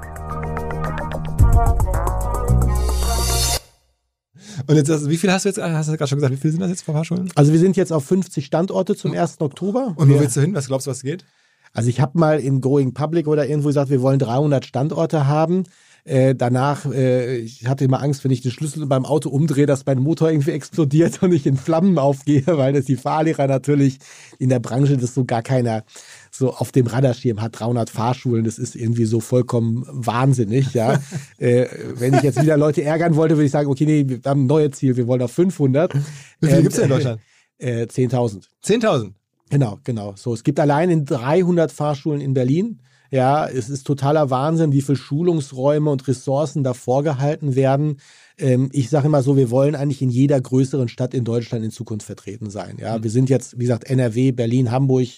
Und jetzt, also, wie viel hast du jetzt, hast du gerade schon gesagt, wie viel sind das jetzt für Fahrschulen?
Also wir sind jetzt auf 50 Standorte zum 1. Oktober.
Und wo willst du hin? Was glaubst du, was geht?
Also ich habe mal in Going Public oder irgendwo gesagt, wir wollen 300 Standorte haben. Äh, danach, äh, ich hatte immer Angst, wenn ich den Schlüssel beim Auto umdrehe, dass mein Motor irgendwie *laughs* explodiert und ich in Flammen aufgehe, weil das die Fahrlehrer natürlich in der Branche das so gar keiner so auf dem Radarschirm hat. 300 Fahrschulen, das ist irgendwie so vollkommen wahnsinnig, ja. *laughs* äh, wenn ich jetzt wieder Leute ärgern wollte, würde ich sagen, okay, nee, wir haben ein neues Ziel, wir wollen auf 500.
Wie viele
Ähm,
gibt's denn in Deutschland?
Äh, 10.000.
10.000.
Genau, genau. So, es gibt allein in 300 Fahrschulen in Berlin. Ja, es ist totaler Wahnsinn, wie viel Schulungsräume und Ressourcen da vorgehalten werden. Ähm, ich sage immer so, wir wollen eigentlich in jeder größeren Stadt in Deutschland in Zukunft vertreten sein. Ja, wir sind jetzt, wie gesagt, NRW, Berlin, Hamburg,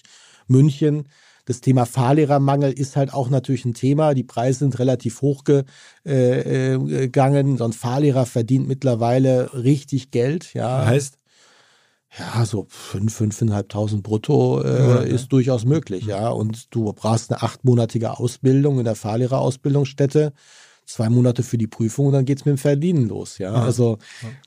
München. Das Thema Fahrlehrermangel ist halt auch natürlich ein Thema. Die Preise sind relativ hoch äh, äh, gegangen. So ein Fahrlehrer verdient mittlerweile richtig Geld. Ja,
Heißt?
ja, so fünf, fünfeinhalbtausend brutto äh,
Ja, ja.
ist durchaus möglich, ja. Und du brauchst eine achtmonatige Ausbildung in der Fahrlehrerausbildungsstätte, zwei Monate für die Prüfung und dann geht's mit dem Verdienen los, ja. Also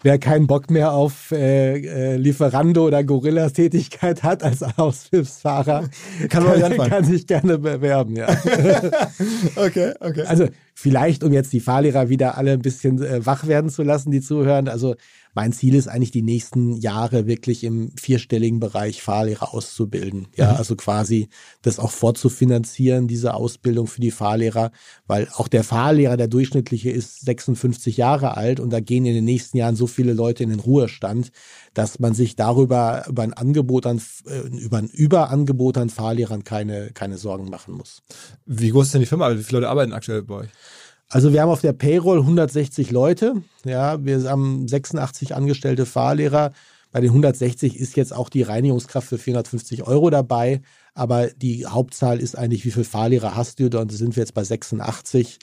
wer keinen Bock mehr auf äh, äh, Lieferando oder Gorillas Tätigkeit hat als Aushilfsfahrer,
Kann man *laughs* anfangen.
kann sich gerne bewerben, ja. *laughs*
Okay, okay.
Also vielleicht, um jetzt die Fahrlehrer wieder alle ein bisschen äh, wach werden zu lassen, die zuhören. Also mein Ziel ist eigentlich die nächsten Jahre wirklich im vierstelligen Bereich Fahrlehrer auszubilden. Ja,
Mhm.
also quasi das auch vorzufinanzieren, diese Ausbildung für die Fahrlehrer, weil auch der Fahrlehrer, der durchschnittliche, ist 56 Jahre alt und da gehen in den nächsten Jahren so viele Leute in den Ruhestand, dass man sich darüber über ein Angebot an, äh, über ein Überangebot an Fahrlehrern keine, keine Sorgen machen muss.
Wie groß ist denn die Firma? Wie viele Leute arbeiten aktuell bei euch?
Also wir haben auf der Payroll 160 Leute. Ja, wir haben 86 angestellte Fahrlehrer. Bei den 160 ist jetzt auch die Reinigungskraft für 450 Euro dabei. Aber die Hauptzahl ist eigentlich, wie viele Fahrlehrer hast du? Und da sind wir jetzt bei 86.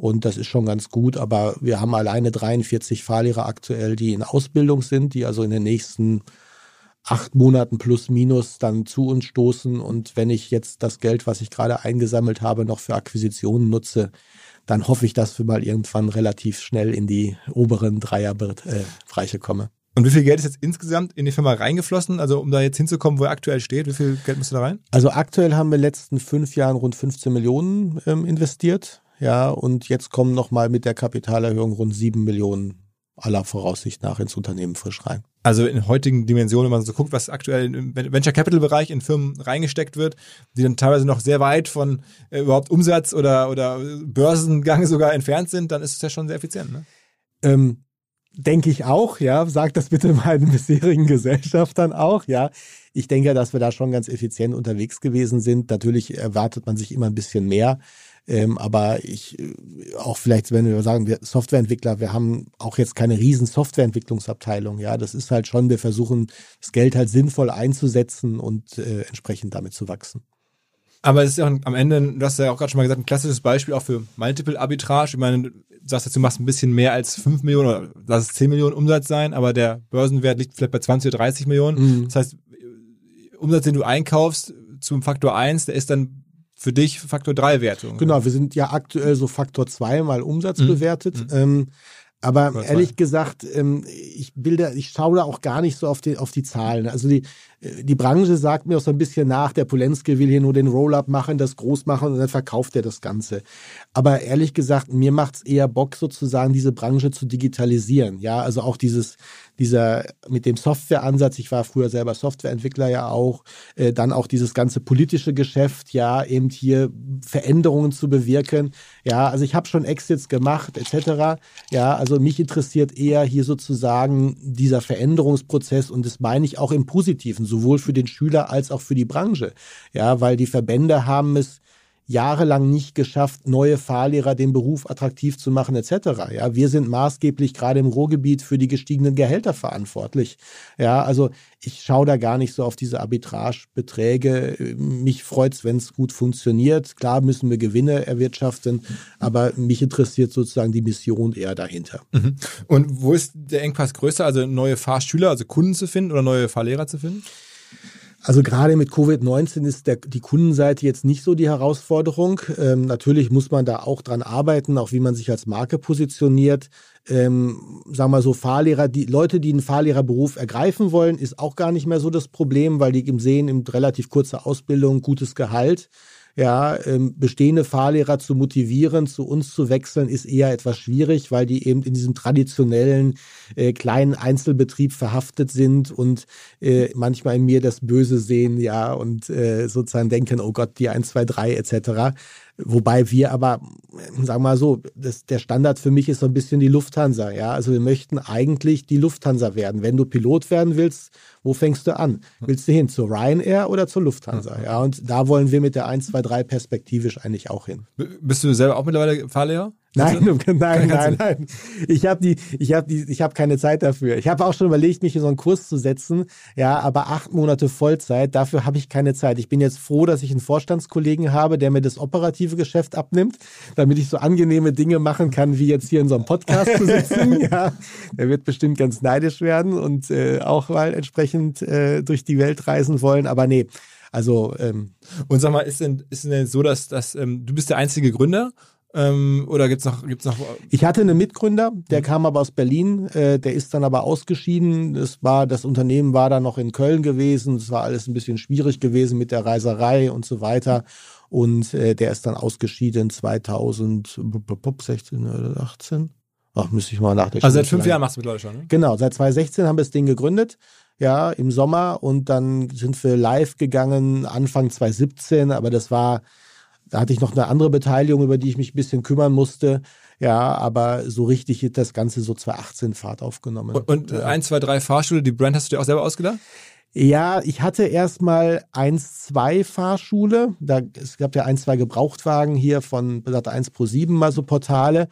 Und das ist schon ganz gut. Aber wir haben alleine 43 Fahrlehrer aktuell, die in Ausbildung sind, die also in den nächsten acht Monaten plus minus dann zu uns stoßen. Und wenn ich jetzt das Geld, was ich gerade eingesammelt habe, noch für Akquisitionen nutze, dann hoffe ich, dass wir mal irgendwann relativ schnell in die oberen Dreierbereiche komme.
Und wie viel Geld ist jetzt insgesamt in die Firma reingeflossen? Also um da jetzt hinzukommen, wo er aktuell steht, wie viel Geld musst du da rein?
Also aktuell haben wir in den letzten fünf Jahren rund 15 Millionen ähm, investiert. Ja, und jetzt kommen nochmal mit der Kapitalerhöhung rund sieben Millionen aller Voraussicht nach ins Unternehmen frisch rein.
Also in heutigen Dimensionen, wenn man so guckt, was aktuell im Venture Capital Bereich in Firmen reingesteckt wird, die dann teilweise noch sehr weit von äh, überhaupt Umsatz oder, oder Börsengang sogar entfernt sind, dann ist es ja schon sehr effizient. Ne?
Ähm, denke ich auch, ja. Sag das bitte meinen bisherigen Gesellschaftern auch, ja. Ich denke, dass wir da schon ganz effizient unterwegs gewesen sind. Natürlich erwartet man sich immer ein bisschen mehr. Ähm, aber ich, äh, auch vielleicht, wenn wir sagen, wir Softwareentwickler, wir haben auch jetzt keine riesen Softwareentwicklungsabteilung. Ja, das ist halt schon, wir versuchen, das Geld halt sinnvoll einzusetzen und äh, entsprechend damit zu wachsen.
Aber es ist ja auch am Ende, du hast ja auch gerade schon mal gesagt, ein klassisches Beispiel auch für Multiple Arbitrage. Ich meine, du sagst jetzt, du machst ein bisschen mehr als 5 Millionen oder lass es 10 Millionen Umsatz sein, aber der Börsenwert liegt vielleicht bei 20 oder 30 Millionen.
Mhm.
Das heißt, Umsatz, den du einkaufst zum Faktor 1, der ist dann für dich Faktor 3 Wertung.
Genau, wir sind ja aktuell so Faktor 2 mal Umsatz
Mhm.
bewertet. Ähm, Aber
Oder
ehrlich gesagt, ähm, ich will da, ich schaue da auch gar nicht so auf die, auf die Zahlen. Also die, die Branche sagt mir auch so ein bisschen nach, der Polenski will hier nur den Roll-Up machen, das groß machen und dann verkauft er das Ganze. Aber ehrlich gesagt, mir macht's eher Bock sozusagen, diese Branche zu digitalisieren. Ja, also auch dieses, dieser mit dem Softwareansatz, ich war früher selber Softwareentwickler ja auch, äh, dann auch dieses ganze politische Geschäft, ja, eben hier Veränderungen zu bewirken. Ja, also ich habe schon Exits gemacht, etc. Ja, also mich interessiert eher hier sozusagen dieser Veränderungsprozess und das meine ich auch im Positiven, sowohl für den Schüler als auch für die Branche. Ja, weil die Verbände haben es jahrelang nicht geschafft, neue Fahrlehrer den Beruf attraktiv zu machen etc. Ja, wir sind maßgeblich gerade im Ruhrgebiet für die gestiegenen Gehälter verantwortlich. Ja, also ich schaue da gar nicht so auf diese Arbitragebeträge. Mich freut's, wenn es gut funktioniert. Klar müssen wir Gewinne erwirtschaften, aber mich interessiert sozusagen die Mission eher dahinter.
Mhm. Und wo ist der Engpass größer? Also neue Fahrschüler, also Kunden zu finden oder neue Fahrlehrer zu finden?
Also gerade mit Covid-19 ist der, die Kundenseite jetzt nicht so die Herausforderung. Ähm, natürlich muss man da auch dran arbeiten, auch wie man sich als Marke positioniert. Ähm, sagen wir so, Fahrlehrer, die Leute, die einen Fahrlehrerberuf ergreifen wollen, ist auch gar nicht mehr so das Problem, weil die Sehen in relativ kurzer Ausbildung gutes Gehalt. Ja, ähm, bestehende Fahrlehrer zu motivieren, zu uns zu wechseln, ist eher etwas schwierig, weil die eben in diesem traditionellen äh, kleinen Einzelbetrieb verhaftet sind und äh, manchmal in mir das Böse sehen, ja, und äh, sozusagen denken, oh Gott, die 1, 2, 3 etc. Wobei wir aber, sagen wir mal so, das, der Standard für mich ist so ein bisschen die Lufthansa. Ja, also wir möchten eigentlich die Lufthansa werden. Wenn du Pilot werden willst, wo fängst du an? Willst du hin zur Ryanair oder zur Lufthansa? Ja, und da wollen wir mit der 1, 2, 3 perspektivisch eigentlich auch hin.
Bist du selber auch mittlerweile Fahrlehrer?
Nein, *laughs*
du?
nein, nein, nein. Ich habe die, ich habe die, ich habe keine Zeit dafür. Ich habe auch schon überlegt, mich in so einen Kurs zu setzen. Ja, aber acht Monate Vollzeit, dafür habe ich keine Zeit. Ich bin jetzt froh, dass ich einen Vorstandskollegen habe, der mir das operative Geschäft abnimmt, damit ich so angenehme Dinge machen kann, wie jetzt hier in so einem Podcast zu sitzen. *laughs* ja, der wird bestimmt ganz neidisch werden und äh, auch mal entsprechend äh, durch die Welt reisen wollen. Aber nee, also ähm,
Und sag mal, ist denn, ist denn so, dass, dass ähm, du bist der einzige Gründer? Ähm, oder gibt's noch, gibt's noch
Ich hatte einen Mitgründer, der kam aber aus Berlin, äh, der ist dann aber ausgeschieden. Das war, das Unternehmen war dann noch in Köln gewesen. Es war alles ein bisschen schwierig gewesen mit der Reiserei und so weiter. Und äh, der ist dann ausgeschieden 2016 oder 18. Ach, müsste ich mal nachdenken.
Also seit fünf Jahren machst du mittlerweile schon, ne?
Genau, seit 2016 haben wir das Ding gegründet, ja, im Sommer und dann sind wir live gegangen Anfang 2017, aber das war, da hatte ich noch eine andere Beteiligung, über die ich mich ein bisschen kümmern musste, ja, aber so richtig hat das Ganze so 2018 Fahrt aufgenommen.
Und, und
ja.
eins, zwei, drei Fahrschule, die Brand hast du dir auch selber ausgedacht?
Ja, ich hatte erstmal 1, 2 Fahrschule. Da, es gab ja ein, zwei Gebrauchtwagen hier von Sat 1 Pro 7 mal so Portale.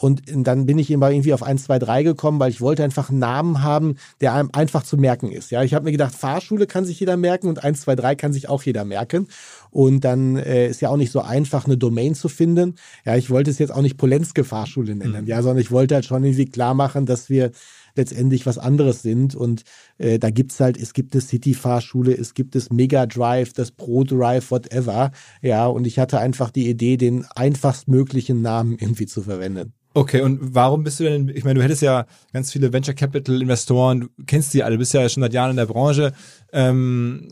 Und dann bin ich immer irgendwie auf 1, 2, 3 gekommen, weil ich wollte einfach einen Namen haben, der einem einfach zu merken ist. Ja, ich habe mir gedacht, Fahrschule kann sich jeder merken und 1, 2, 3 kann sich auch jeder merken. Und dann äh, ist ja auch nicht so einfach, eine Domain zu finden. Ja, ich wollte es jetzt auch nicht Polenske Fahrschule nennen, ja, sondern ich wollte halt schon irgendwie klar machen, dass wir letztendlich was anderes sind. Und äh, da gibt's halt, es gibt eine City-Fahrschule, es gibt das Mega Drive, das Pro Drive, whatever. Ja, und ich hatte einfach die Idee, den einfachstmöglichen Namen irgendwie zu verwenden.
Okay, und warum bist du denn, ich meine, du hättest ja ganz viele Venture Capital Investoren, du kennst die alle, bist ja schon seit Jahren in der Branche. Ähm,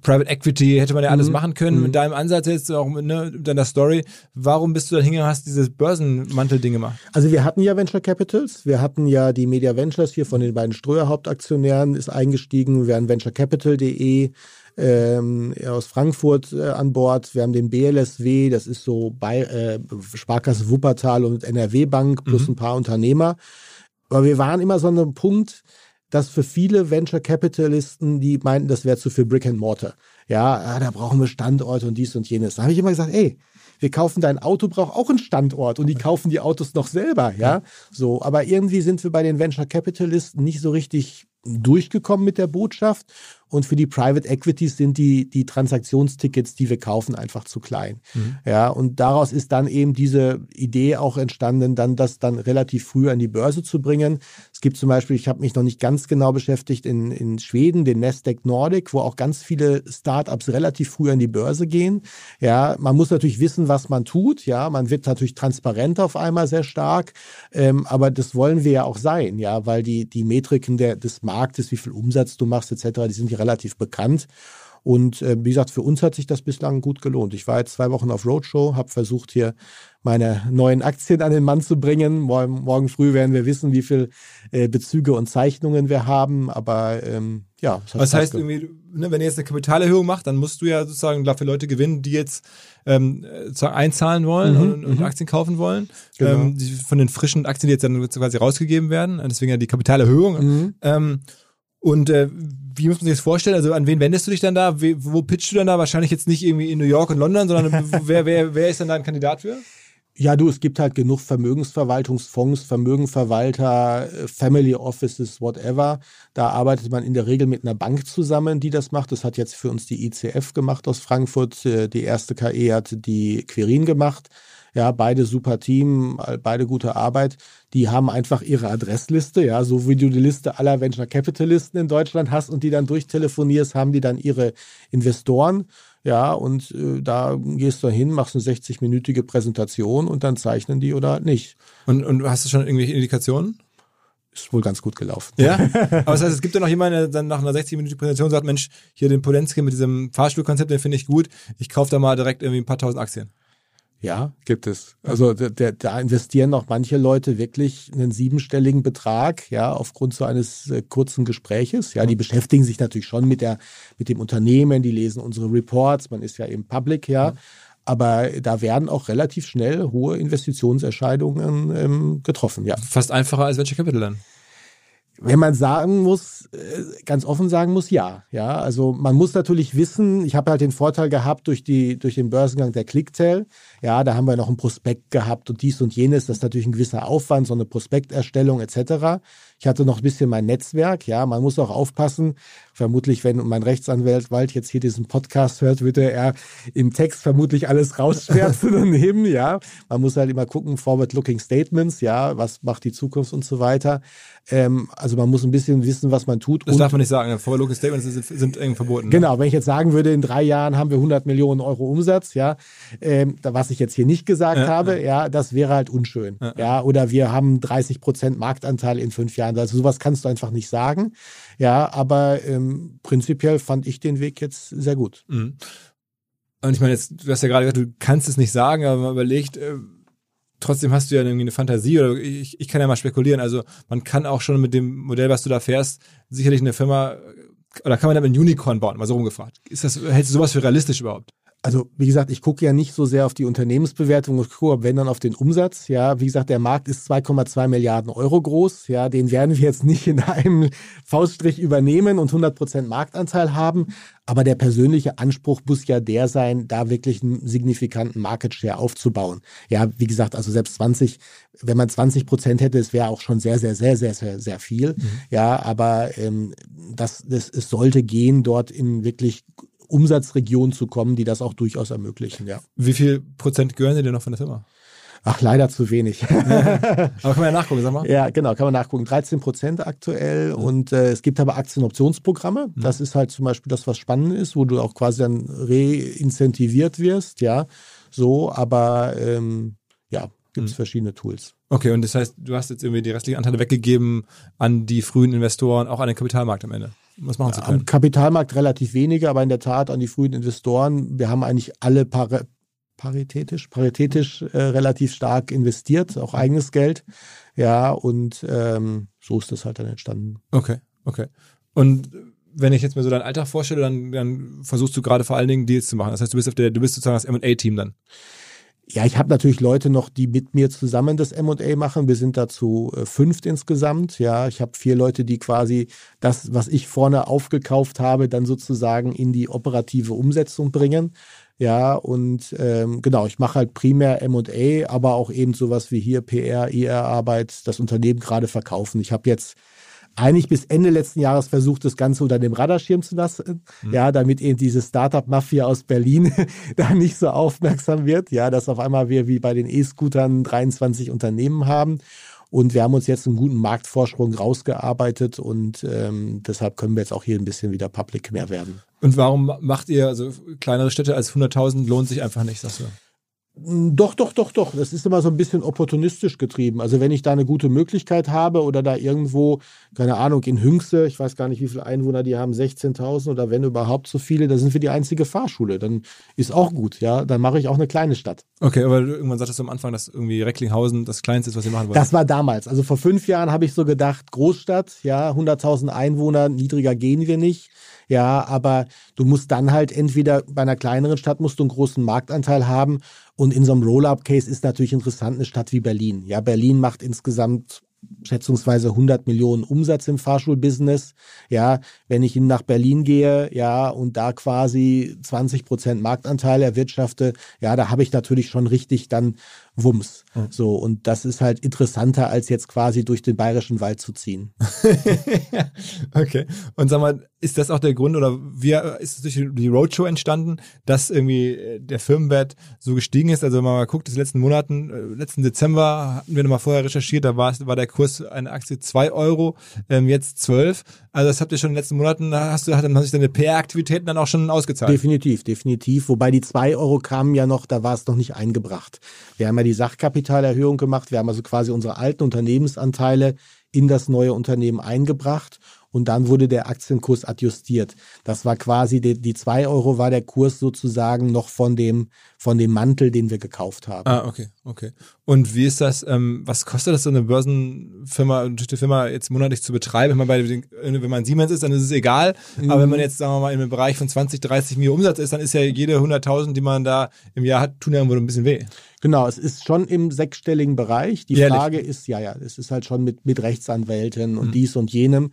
Private Equity hätte man ja alles
Mhm.
machen können
Mhm.
mit deinem Ansatz jetzt auch mit, ne, mit deiner Story. Warum bist du dann hingegangen und hast dieses Börsenmantel-Ding gemacht?
Also wir hatten ja Venture Capitals, wir hatten ja die Media Ventures hier von den beiden Ströer Hauptaktionären ist eingestiegen, wir haben venturecapital.de ähm, aus Frankfurt äh, an Bord, wir haben den BLSW, das ist so bei äh, Sparkasse Wuppertal und NRW Bank plus
Mhm.
ein paar Unternehmer. Aber wir waren immer so an einem Punkt, dass für viele Venture Capitalisten, die meinten, das wäre zu viel Brick and Mortar. Ja, ah, da brauchen wir Standorte und dies und jenes. Da habe ich immer gesagt, ey, wir kaufen dein Auto, braucht auch einen Standort und die kaufen die Autos noch selber, ja. So, aber irgendwie sind wir bei den Venture Capitalisten nicht so richtig durchgekommen mit der Botschaft Und für die Private Equities sind die, die Transaktionstickets, die wir kaufen, einfach zu klein. Mhm. Ja, und daraus ist dann eben diese Idee auch entstanden, dann das dann relativ früh an die Börse zu bringen. Es gibt zum Beispiel, ich habe mich noch nicht ganz genau beschäftigt, in, in Schweden den Nasdaq Nordic, wo auch ganz viele Startups relativ früh an die Börse gehen. Ja, man muss natürlich wissen, was man tut. Ja, man wird natürlich transparent auf einmal sehr stark. Ähm, aber das wollen wir ja auch sein, ja, weil die, die Metriken der, des Marktes, wie viel Umsatz du machst, etc., die sind ja relativ bekannt. Und äh, wie gesagt, für uns hat sich das bislang gut gelohnt. Ich war jetzt zwei Wochen auf Roadshow, habe versucht, hier meine neuen Aktien an den Mann zu bringen. Morgen, morgen früh werden wir wissen, wie viel äh, Bezüge und Zeichnungen wir haben. Aber ähm, ja.
Das, das heißt, irgendwie, ne, wenn ihr jetzt eine Kapitalerhöhung macht, dann musst du ja sozusagen dafür Leute gewinnen, die jetzt ähm, sozusagen einzahlen wollen mhm, und, und, mhm. Aktien kaufen wollen. Genau. Ähm, die, von den frischen Aktien, die jetzt dann quasi rausgegeben werden. Deswegen ja die Kapitalerhöhung. Mhm. Ähm, und äh, wie muss man sich das vorstellen? Also an wen wendest du dich dann da? Wie, wo pitchst du dann da? Wahrscheinlich jetzt nicht irgendwie in New York und London, sondern *laughs* wer, wer, wer ist dann da ein Kandidat für?
Ja, du, es gibt halt genug Vermögensverwaltungsfonds, Vermögenverwalter, äh, Family Offices, whatever. Da arbeitet man in der Regel mit einer Bank zusammen, die das macht. Das hat jetzt für uns die ICF gemacht aus Frankfurt. Äh, die erste KE hat die Quirin gemacht. Ja, beide super Team, beide gute Arbeit. Die haben einfach ihre Adressliste, ja, so wie du die Liste aller Venture Capitalisten in Deutschland hast und die dann durchtelefonierst, haben die dann ihre Investoren. Ja, und äh, da gehst du hin, machst eine 60-minütige Präsentation und dann zeichnen die oder nicht.
Und, und hast du schon irgendwelche Indikationen?
Ist wohl ganz gut gelaufen.
Ja? Aber das heißt, es gibt ja noch jemanden, der dann nach einer 60-minütigen Präsentation sagt, Mensch, hier den Polenski mit diesem Fahrstuhlkonzept, den finde ich gut. Ich kaufe da mal direkt irgendwie ein paar tausend Aktien.
Ja, gibt es. Also der, da investieren auch manche Leute wirklich einen siebenstelligen Betrag, ja, aufgrund so eines äh, kurzen Gespräches. Ja, die beschäftigen sich natürlich schon mit der, mit dem Unternehmen, die lesen unsere Reports, man ist ja eben public, ja. Aber da werden auch relativ schnell hohe Investitionsentscheidungen ähm, getroffen, ja.
Fast einfacher als Venture Capital dann.
Wenn man sagen muss, äh, ganz offen sagen muss, ja. Ja, also man muss natürlich wissen, ich habe halt den Vorteil gehabt durch, die, durch den Börsengang der Clicktail. Ja, da haben wir noch ein Prospekt gehabt und dies und jenes. Das ist natürlich ein gewisser Aufwand, so eine Prospekterstellung etc. Ich hatte noch ein bisschen mein Netzwerk. Ja, man muss auch aufpassen. Vermutlich, wenn mein Rechtsanwalt jetzt hier diesen Podcast hört, würde er im Text vermutlich alles rausschwärzen daneben. Ja, man muss halt immer gucken, forward-looking Statements. Ja, was macht die Zukunft und so weiter. Ähm, also man muss ein bisschen wissen, was man tut.
Das darf man nicht sagen. Forward-looking Statements sind, sind irgendwie verboten.
Ne? Genau. Wenn ich jetzt sagen würde, in drei Jahren haben wir 100 Millionen Euro Umsatz, ja, ähm, was ich jetzt hier nicht gesagt ja, habe, ja. ja. das wäre halt unschön. Ja, ja, oder wir haben 30 Prozent Marktanteil in fünf Jahren. Jahren. Also sowas kannst du einfach nicht sagen. Ja, aber ähm, prinzipiell fand ich den Weg jetzt sehr gut. Mhm.
Und ich meine, jetzt, du hast ja gerade gesagt, du kannst es nicht sagen, aber man überlegt, äh, trotzdem hast du ja irgendwie eine Fantasie oder ich, ich kann ja mal spekulieren. Also man kann auch schon mit dem Modell, was du da fährst, sicherlich eine Firma oder kann man damit ein Unicorn bauen? Mal so rumgefragt. Ist das, hältst du sowas für realistisch überhaupt?
Also wie gesagt, ich gucke ja nicht so sehr auf die Unternehmensbewertung, ich gucke, wenn dann auf den Umsatz. Ja, wie gesagt, der Markt ist 2,2 Milliarden Euro groß. Ja, den werden wir jetzt nicht in einem Fauststrich übernehmen und 100 Prozent Marktanteil haben. Aber der persönliche Anspruch muss ja der sein, da wirklich einen signifikanten Market Share aufzubauen. Ja, wie gesagt, also selbst 20, wenn man 20 Prozent hätte, es wäre auch schon sehr, sehr, sehr, sehr, sehr, sehr viel. Mhm. Ja, aber ähm, das, das, es sollte gehen, dort in wirklich Umsatzregionen zu kommen, die das auch durchaus ermöglichen. Ja.
Wie viel Prozent gehören dir noch von der Firma?
Ach, leider zu wenig. *laughs*
aber kann man ja nachgucken, sag mal.
Ja, genau, kann man nachgucken. 13 Prozent aktuell. Mhm. Und äh, es gibt aber Aktienoptionsprogramme. Mhm. Das ist halt zum Beispiel das, was spannend ist, wo du auch quasi dann reincentiviert wirst, ja. So, aber ähm, ja, gibt es mhm. verschiedene Tools.
Okay, und das heißt, du hast jetzt irgendwie die restlichen Anteile weggegeben an die frühen Investoren, auch an den Kapitalmarkt am Ende was machen Sie
Am Kapitalmarkt relativ wenige, aber in der Tat an die frühen Investoren. Wir haben eigentlich alle par paritätisch, paritätisch äh, relativ stark investiert, auch eigenes Geld. Ja, und ähm, so ist das halt dann entstanden.
Okay, okay. Und wenn ich jetzt mir so dein Alltag vorstelle, dann, dann versuchst du gerade vor allen Dingen Deals zu machen. Das heißt, du bist auf der, du bist sozusagen das M&A-Team dann.
Ja, ich habe natürlich Leute noch, die mit mir zusammen das M&A machen. Wir sind dazu äh, fünft insgesamt. Ja, ich habe vier Leute, die quasi das, was ich vorne aufgekauft habe, dann sozusagen in die operative Umsetzung bringen. Ja, und ähm, genau, ich mache halt primär M&A, aber auch eben sowas wie hier PR, IR-Arbeit, das Unternehmen gerade verkaufen. Ich habe jetzt eigentlich bis Ende letzten Jahres versucht, das Ganze unter dem Radarschirm zu lassen, mhm. ja, damit eben diese Startup-Mafia aus Berlin *laughs* da nicht so aufmerksam wird, ja, dass auf einmal wir wie bei den E-Scootern 23 Unternehmen haben. Und wir haben uns jetzt einen guten Marktvorsprung rausgearbeitet und ähm, deshalb können wir jetzt auch hier ein bisschen wieder public mehr werden.
Und warum macht ihr, also kleinere Städte als 100.000 lohnt sich einfach nicht, sagst du?
Doch, doch, doch, doch. Das ist immer so ein bisschen opportunistisch getrieben. Also wenn ich da eine gute Möglichkeit habe oder da irgendwo, keine Ahnung, in Hüngste, ich weiß gar nicht, wie viele Einwohner die haben, 16.000 oder wenn überhaupt so viele, da sind wir die einzige Fahrschule. Dann ist auch gut, ja. Dann mache ich auch eine kleine Stadt.
Okay, aber irgendwann sagtest du am Anfang, dass irgendwie Recklinghausen das Kleinste ist, was ihr machen wollt.
Das war damals. Also vor fünf Jahren habe ich so gedacht, Großstadt, ja, 100.000 Einwohner, niedriger gehen wir nicht. Ja, aber du musst dann halt entweder bei einer kleineren Stadt musst du einen großen Marktanteil haben und in so einem Roll-up-Case ist natürlich interessant eine Stadt wie Berlin. Ja, Berlin macht insgesamt schätzungsweise 100 Millionen Umsatz im Fahrschulbusiness. Ja, wenn ich nach Berlin gehe, ja, und da quasi 20 Prozent Marktanteil erwirtschafte, ja, da habe ich natürlich schon richtig dann Wumms. Mhm. So, und das ist halt interessanter, als jetzt quasi durch den bayerischen Wald zu ziehen. *laughs*
okay. Und sag mal, ist das auch der Grund oder wie ist es durch die Roadshow entstanden, dass irgendwie äh, der Firmenwert so gestiegen ist? Also wenn man mal guckt, das letzten Monaten, äh, letzten Dezember hatten wir nochmal vorher recherchiert, da war, war der Kurs einer Aktie zwei Euro, ähm, jetzt zwölf. Also das habt ihr schon in den letzten Monaten, hast du, haben sich deine PR-Aktivitäten dann auch schon ausgezahlt?
Definitiv, definitiv. Wobei die zwei Euro kamen ja noch, da war es noch nicht eingebracht. Wir haben ja die Sachkapitalerhöhung gemacht. Wir haben also quasi unsere alten Unternehmensanteile in das neue Unternehmen eingebracht und dann wurde der Aktienkurs adjustiert. Das war quasi, die, die 2 Euro war der Kurs sozusagen noch von dem, von dem Mantel, den wir gekauft haben.
Ah, okay, okay. Und wie ist das, ähm, was kostet das so eine Börsenfirma, eine Firma jetzt monatlich zu betreiben? Wenn man, bei den, wenn man Siemens ist, dann ist es egal. Mhm. Aber wenn man jetzt, sagen wir mal, in einem Bereich von 20, 30 Millionen Umsatz ist, dann ist ja jede 100.000, die man da im Jahr hat, tun ja irgendwo ein bisschen weh.
Genau, es ist schon im sechsstelligen Bereich. Die Ehrlich? Frage ist, ja, ja, es ist halt schon mit, mit Rechtsanwälten und mhm. dies und jenem.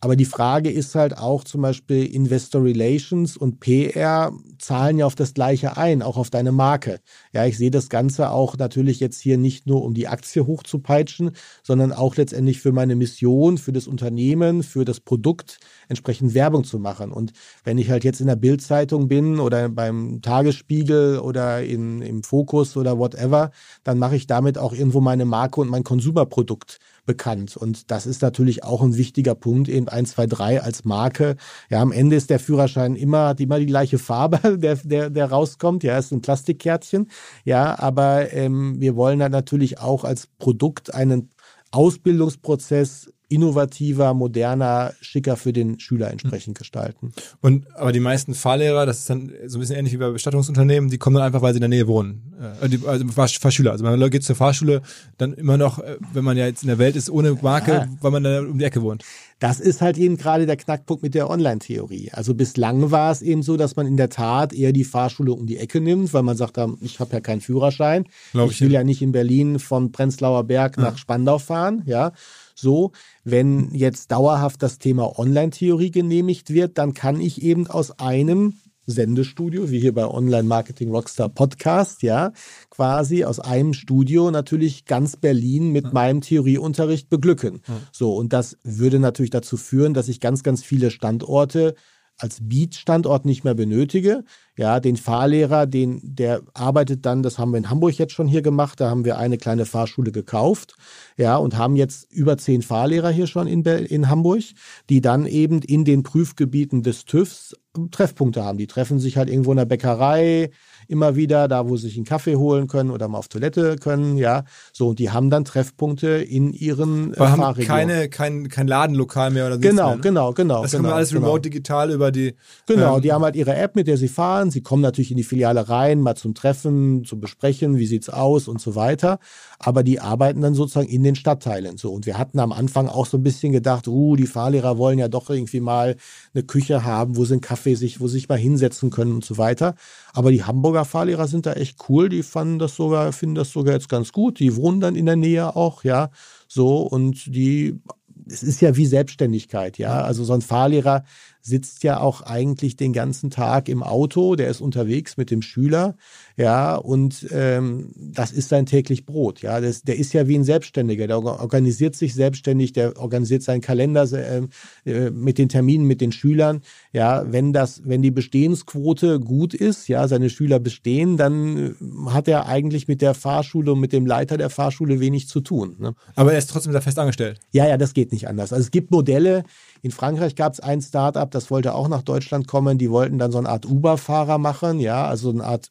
Aber die Frage ist halt auch zum Beispiel Investor Relations und PR zahlen ja auf das Gleiche ein, auch auf deine Marke. Ja, ich sehe das Ganze auch natürlich jetzt hier nicht nur, um die Aktie hochzupeitschen, sondern auch letztendlich für meine Mission, für das Unternehmen, für das Produkt entsprechend Werbung zu machen. Und wenn ich halt jetzt in der Bildzeitung bin oder beim Tagesspiegel oder in, im Fokus oder whatever, dann mache ich damit auch irgendwo meine Marke und mein Konsumerprodukt bekannt. Und das ist natürlich auch ein wichtiger Punkt, eben 1, 2, 3 als Marke. Ja, am Ende ist der Führerschein immer, hat immer die gleiche Farbe, *laughs* der, der, der rauskommt. Ja, ist ein Plastikkärtchen. Ja, aber ähm, wir wollen dann natürlich auch als Produkt einen Ausbildungsprozess innovativer, moderner, schicker für den Schüler entsprechend gestalten.
Und aber die meisten Fahrlehrer, das ist dann so ein bisschen ähnlich wie bei Bestattungsunternehmen, die kommen dann einfach, weil sie in der Nähe wohnen. Äh, die, also Fahrschüler. Also man geht zur Fahrschule dann immer noch, äh, wenn man ja jetzt in der Welt ist, ohne Marke, ja. weil man da um die Ecke wohnt.
Das ist halt eben gerade der Knackpunkt mit der Online-Theorie. Also bislang war es eben so, dass man in der Tat eher die Fahrschule um die Ecke nimmt, weil man sagt, ich habe ja keinen Führerschein. Glaub ich, will ja. ja nicht in Berlin von Prenzlauer Berg ja. nach Spandau fahren, ja so, wenn jetzt dauerhaft das Thema Online-Theorie genehmigt wird, dann kann ich eben aus einem Sendestudio, wie hier bei Online Marketing Rockstar Podcast, ja, quasi aus einem Studio natürlich ganz Berlin mit ja. meinem Theorieunterricht beglücken. Ja. So, und das würde natürlich dazu führen, dass ich ganz, ganz viele Standorte als Beat-Standort nicht mehr benötige. Ja, den Fahrlehrer, den, der arbeitet dann, das haben wir in Hamburg jetzt schon hier gemacht, da haben wir eine kleine Fahrschule gekauft, ja, und haben jetzt über zehn Fahrlehrer hier schon in, in Hamburg, die dann eben in den Prüfgebieten des TÜVs Treffpunkte haben. Die treffen sich halt irgendwo in der Bäckerei, immer wieder, da wo sie sich einen Kaffee holen können oder mal auf Toilette können, ja. So, und die haben dann Treffpunkte in ihren
äh, haben keine, kein, kein Ladenlokal mehr oder
so. Genau, mehr, ne? genau, genau.
Das
genau,
kommt alles
genau.
remote digital über die.
Genau, ähm, die haben halt ihre App, mit der sie fahren. Sie kommen natürlich in die Filiale rein, mal zum Treffen, zum Besprechen, wie sieht's aus und so weiter. Aber die arbeiten dann sozusagen in den Stadtteilen. So. Und wir hatten am Anfang auch so ein bisschen gedacht, uh, die Fahrlehrer wollen ja doch irgendwie mal eine Küche haben, wo sie einen Kaffee sich, wo sie sich mal hinsetzen können und so weiter. Aber die Hamburger Fahrlehrer sind da echt cool. Die fanden das sogar, finden das sogar jetzt ganz gut. Die wohnen dann in der Nähe auch, ja. So, und die, es ist ja wie Selbstständigkeit, ja. Also so ein Fahrlehrer sitzt ja auch eigentlich den ganzen Tag im Auto, der ist unterwegs mit dem Schüler, ja, und ähm, das ist sein täglich Brot, ja. Das, der ist ja wie ein Selbstständiger, der organisiert sich selbstständig, der organisiert seinen Kalender äh, äh, mit den Terminen, mit den Schülern, ja. Wenn das, wenn die Bestehensquote gut ist, ja, seine Schüler bestehen, dann hat er eigentlich mit der Fahrschule und mit dem Leiter der Fahrschule wenig zu tun. Ne?
Aber er ist trotzdem da fest angestellt.
Ja, ja, das geht nicht anders. Also es gibt Modelle. In Frankreich gab es ein Startup, das wollte auch nach Deutschland kommen. Die wollten dann so eine Art Uber-Fahrer machen, ja, also eine Art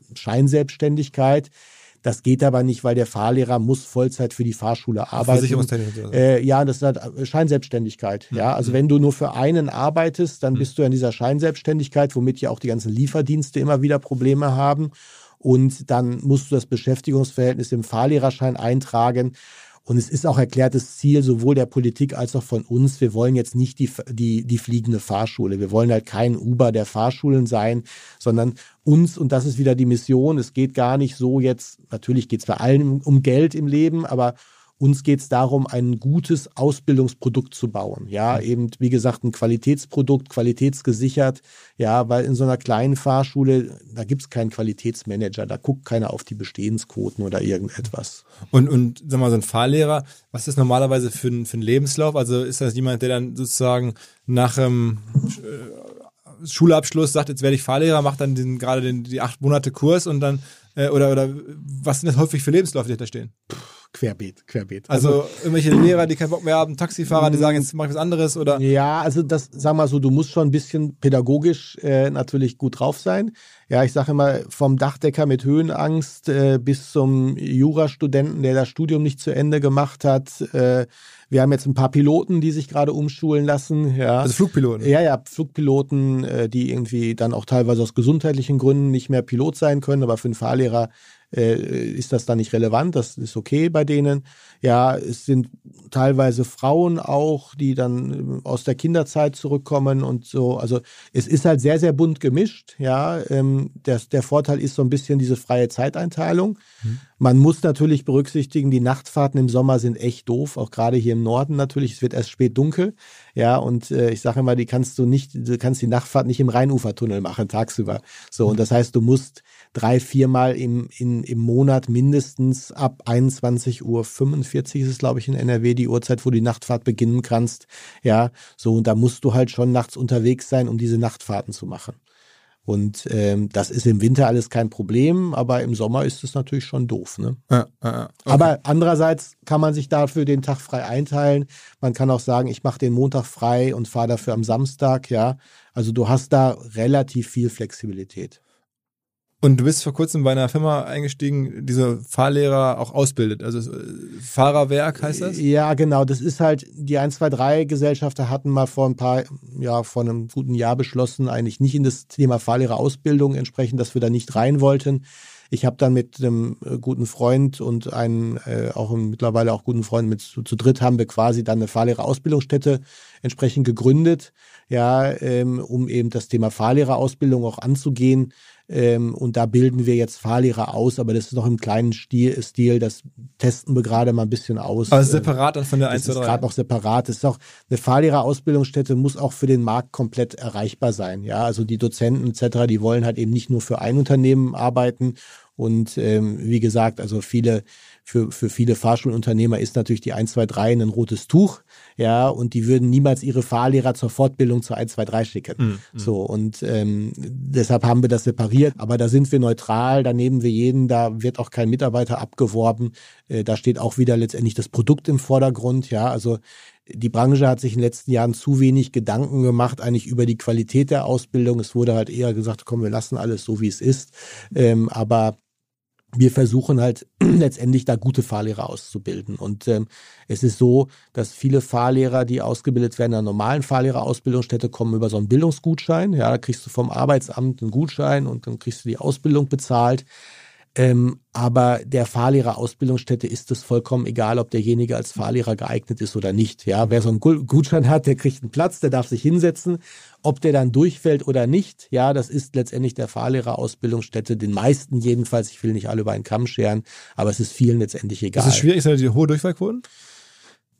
Scheinselbstständigkeit. Das geht aber nicht, weil der Fahrlehrer muss Vollzeit für die Fahrschule arbeiten. Äh, ja, das ist halt Scheinselbstständigkeit. Ja, also mhm. wenn du nur für einen arbeitest, dann mhm. bist du in dieser Scheinselbstständigkeit, womit ja auch die ganzen Lieferdienste immer wieder Probleme haben. Und dann musst du das Beschäftigungsverhältnis im Fahrlehrerschein eintragen. Und es ist auch erklärtes Ziel sowohl der Politik als auch von uns. Wir wollen jetzt nicht die, die, die fliegende Fahrschule. Wir wollen halt kein Uber der Fahrschulen sein, sondern uns, und das ist wieder die Mission, es geht gar nicht so jetzt, natürlich geht es bei allen um Geld im Leben, aber uns geht es darum, ein gutes Ausbildungsprodukt zu bauen. Ja, eben, wie gesagt, ein Qualitätsprodukt, qualitätsgesichert. Ja, weil in so einer kleinen Fahrschule, da gibt es keinen Qualitätsmanager, da guckt keiner auf die Bestehensquoten oder irgendetwas.
Und, und sag mal, so ein Fahrlehrer, was ist das normalerweise für ein, für ein Lebenslauf? Also ist das jemand, der dann sozusagen nach ähm, Schulabschluss sagt, jetzt werde ich Fahrlehrer, macht dann den, gerade den, die acht Monate Kurs und dann, äh, oder, oder was sind das häufig für Lebensläufe, die da stehen?
Puh querbeet, querbeet.
Also, also, irgendwelche Lehrer, die keinen Bock mehr haben, Taxifahrer, die sagen, jetzt mache ich was anderes oder?
Ja, also das, sag mal so, du musst schon ein bisschen pädagogisch äh, natürlich gut drauf sein. Ja, ich sage immer, vom Dachdecker mit Höhenangst äh, bis zum Jurastudenten, der das Studium nicht zu Ende gemacht hat. Äh, wir haben jetzt ein paar Piloten, die sich gerade umschulen lassen. Ja.
Also Flugpiloten?
Ja, ja, Flugpiloten, äh, die irgendwie dann auch teilweise aus gesundheitlichen Gründen nicht mehr Pilot sein können, aber für einen Fahrlehrer äh, ist das dann nicht relevant, das ist okay bei denen. Ja, es sind teilweise Frauen auch, die dann äh, aus der Kinderzeit zurückkommen und so. Also es ist halt sehr, sehr bunt gemischt. Ja, ähm, der, der Vorteil ist so ein bisschen diese freie Zeiteinteilung. Mhm. Man muss natürlich berücksichtigen, die Nachtfahrten im Sommer sind echt doof, auch gerade hier im Norden natürlich. Es wird erst spät dunkel. Ja, und äh, ich sage immer, die kannst du nicht, du kannst die Nachtfahrt nicht im Rheinufertunnel machen tagsüber. So, und das heißt, du musst drei, viermal im, in, im Monat mindestens ab 21.45 Uhr ist es, glaube ich, in NRW die Uhrzeit, wo du die Nachtfahrt beginnen kannst. Ja, so, und da musst du halt schon nachts unterwegs sein, um diese Nachtfahrten zu machen. Und ähm, das ist im Winter alles kein Problem, aber im Sommer ist es natürlich schon doof. Ne?
Ja, ja, okay.
Aber andererseits kann man sich dafür den Tag frei einteilen. Man kann auch sagen, ich mache den Montag frei und fahre dafür am Samstag. Ja, also du hast da relativ viel Flexibilität.
Und du bist vor kurzem bei einer Firma eingestiegen, diese Fahrlehrer auch ausbildet. Also äh, Fahrerwerk heißt das?
Ja, genau. Das ist halt, die 123 Gesellschafter hatten mal vor ein paar, ja, vor einem guten Jahr beschlossen, eigentlich nicht in das Thema Fahrlehrerausbildung entsprechend, dass wir da nicht rein wollten. Ich habe dann mit einem äh, guten Freund und einen äh, auch mittlerweile auch guten Freund mit zu, zu dritt haben wir quasi dann eine Fahrlehrerausbildungsstätte entsprechend gegründet, ja, ähm, um eben das Thema Fahrlehrerausbildung auch anzugehen. Ähm, und da bilden wir jetzt Fahrlehrer aus, aber das ist noch im kleinen Stil, Stil das testen wir gerade mal ein bisschen aus.
Aber separat dann von der 1,
Das ist gerade noch separat. Das ist auch, eine Fahrlehrerausbildungsstätte muss auch für den Markt komplett erreichbar sein. Ja, also die Dozenten etc., die wollen halt eben nicht nur für ein Unternehmen arbeiten und ähm, wie gesagt, also viele für, für viele Fahrschulunternehmer ist natürlich die 123 ein rotes Tuch, ja, und die würden niemals ihre Fahrlehrer zur Fortbildung zur 123 schicken. Mhm. So, und ähm, deshalb haben wir das separiert, aber da sind wir neutral, da nehmen wir jeden, da wird auch kein Mitarbeiter abgeworben, äh, da steht auch wieder letztendlich das Produkt im Vordergrund, ja, also die Branche hat sich in den letzten Jahren zu wenig Gedanken gemacht, eigentlich über die Qualität der Ausbildung. Es wurde halt eher gesagt, komm, wir lassen alles so, wie es ist. Ähm, aber wir versuchen halt *clears throat* letztendlich da gute Fahrlehrer auszubilden. Und ähm, es ist so, dass viele Fahrlehrer, die ausgebildet werden in einer normalen Fahrlehrerausbildungsstätte, kommen über so einen Bildungsgutschein. Ja, da kriegst du vom Arbeitsamt einen Gutschein und dann kriegst du die Ausbildung bezahlt. Ähm, aber der Fahrlehrerausbildungsstätte ist es vollkommen egal, ob derjenige als Fahrlehrer geeignet ist oder nicht. Ja, wer so einen Gutschein hat, der kriegt einen Platz, der darf sich hinsetzen. Ob der dann durchfällt oder nicht, ja, das ist letztendlich der Fahrlehrerausbildungsstätte, den meisten jedenfalls. Ich will nicht alle über einen Kamm scheren, aber es ist vielen letztendlich egal.
Ist es schwierig, sind die hohe Durchfallquoten?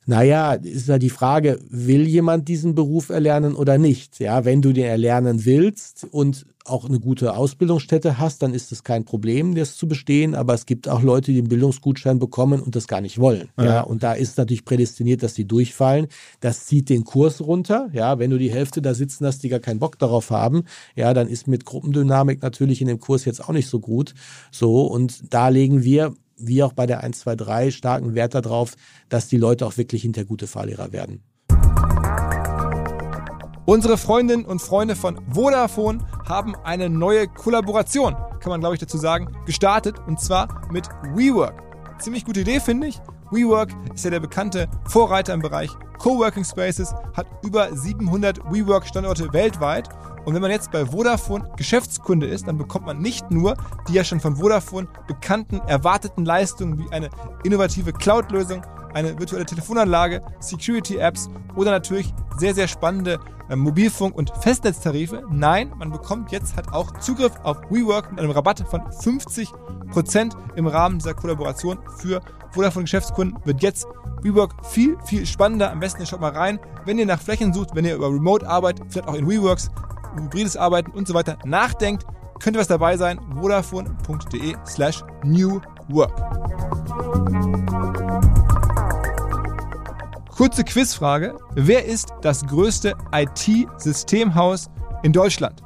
Naja, ist ja die Frage, will jemand diesen Beruf erlernen oder nicht? Ja, wenn du den erlernen willst und auch eine gute Ausbildungsstätte hast, dann ist es kein Problem, das zu bestehen. Aber es gibt auch Leute, die den Bildungsgutschein bekommen und das gar nicht wollen. Ja, ja und da ist natürlich prädestiniert, dass die durchfallen. Das zieht den Kurs runter. Ja, wenn du die Hälfte da sitzen hast, die gar keinen Bock darauf haben, ja, dann ist mit Gruppendynamik natürlich in dem Kurs jetzt auch nicht so gut. So, und da legen wir wie auch bei der 1, 2, 3 starken Wert darauf, dass die Leute auch wirklich hinter gute Fahrlehrer werden.
Unsere Freundinnen und Freunde von Vodafone haben eine neue Kollaboration, kann man glaube ich dazu sagen, gestartet und zwar mit WeWork. Ziemlich gute Idee, finde ich. WeWork ist ja der bekannte Vorreiter im Bereich Coworking Spaces, hat über 700 WeWork-Standorte weltweit und wenn man jetzt bei Vodafone Geschäftskunde ist, dann bekommt man nicht nur die ja schon von Vodafone bekannten erwarteten Leistungen wie eine innovative Cloud-Lösung, eine virtuelle Telefonanlage, Security-Apps oder natürlich sehr, sehr spannende äh, Mobilfunk- und Festnetztarife. Nein, man bekommt jetzt halt auch Zugriff auf WeWork mit einem Rabatt von 50% im Rahmen dieser Kollaboration für Vodafone Geschäftskunden wird jetzt WeWork viel, viel spannender. Am besten ihr schaut mal rein, wenn ihr nach Flächen sucht, wenn ihr über Remote-Arbeit, vielleicht auch in WeWorks hybrides Arbeiten und so weiter nachdenkt, könnte was dabei sein. Vodafone.de slash New Work. Kurze Quizfrage. Wer ist das größte IT-Systemhaus in Deutschland?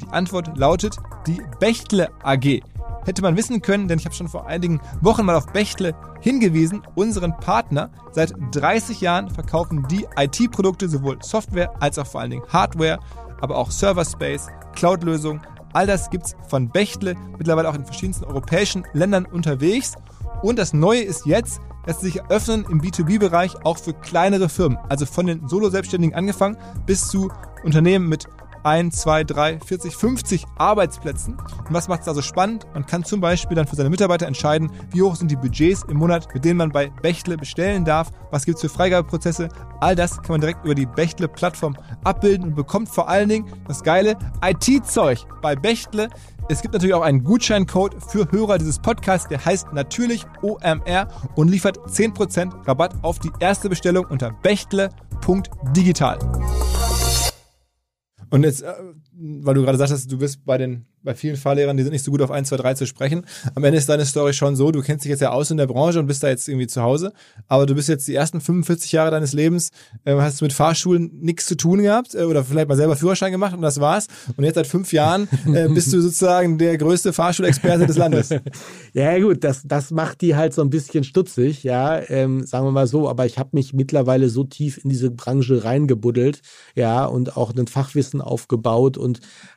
Die Antwort lautet die Bechtle AG. Hätte man wissen können, denn ich habe schon vor einigen Wochen mal auf Bechtle hingewiesen, unseren Partner. Seit 30 Jahren verkaufen die IT-Produkte sowohl Software als auch vor allen Dingen Hardware aber auch Server Space, Cloud-Lösungen. All das gibt es von Bechtle, mittlerweile auch in verschiedensten europäischen Ländern unterwegs. Und das Neue ist jetzt, dass sie sich öffnen im B2B-Bereich auch für kleinere Firmen. Also von den Solo-Selbstständigen angefangen bis zu Unternehmen mit 1, 2, 3, 40, 50 Arbeitsplätzen. Und was macht es also spannend? Man kann zum Beispiel dann für seine Mitarbeiter entscheiden, wie hoch sind die Budgets im Monat, mit denen man bei Bechtle bestellen darf, was gibt es für Freigabeprozesse. All das kann man direkt über die Bechtle-Plattform abbilden und bekommt vor allen Dingen das geile IT-Zeug bei Bechtle. Es gibt natürlich auch einen Gutscheincode für Hörer dieses Podcasts, der heißt natürlich OMR und liefert 10% Rabatt auf die erste Bestellung unter bechtle.digital. Und jetzt, äh, weil du gerade sagst, du bist bei den bei vielen Fahrlehrern, die sind nicht so gut auf 1, 2, 3 zu sprechen. Am Ende ist deine Story schon so, du kennst dich jetzt ja aus in der Branche und bist da jetzt irgendwie zu Hause, aber du bist jetzt die ersten 45 Jahre deines Lebens, äh, hast du mit Fahrschulen nichts zu tun gehabt äh, oder vielleicht mal selber Führerschein gemacht und das war's. Und jetzt seit fünf Jahren äh, *laughs* bist du sozusagen der größte Fahrschulexperte des Landes. *laughs*
Ja gut, das, das macht die halt so ein bisschen stutzig, ja, ähm, sagen wir mal so, aber ich habe mich mittlerweile so tief in diese Branche reingebuddelt, ja, und auch ein Fachwissen aufgebaut und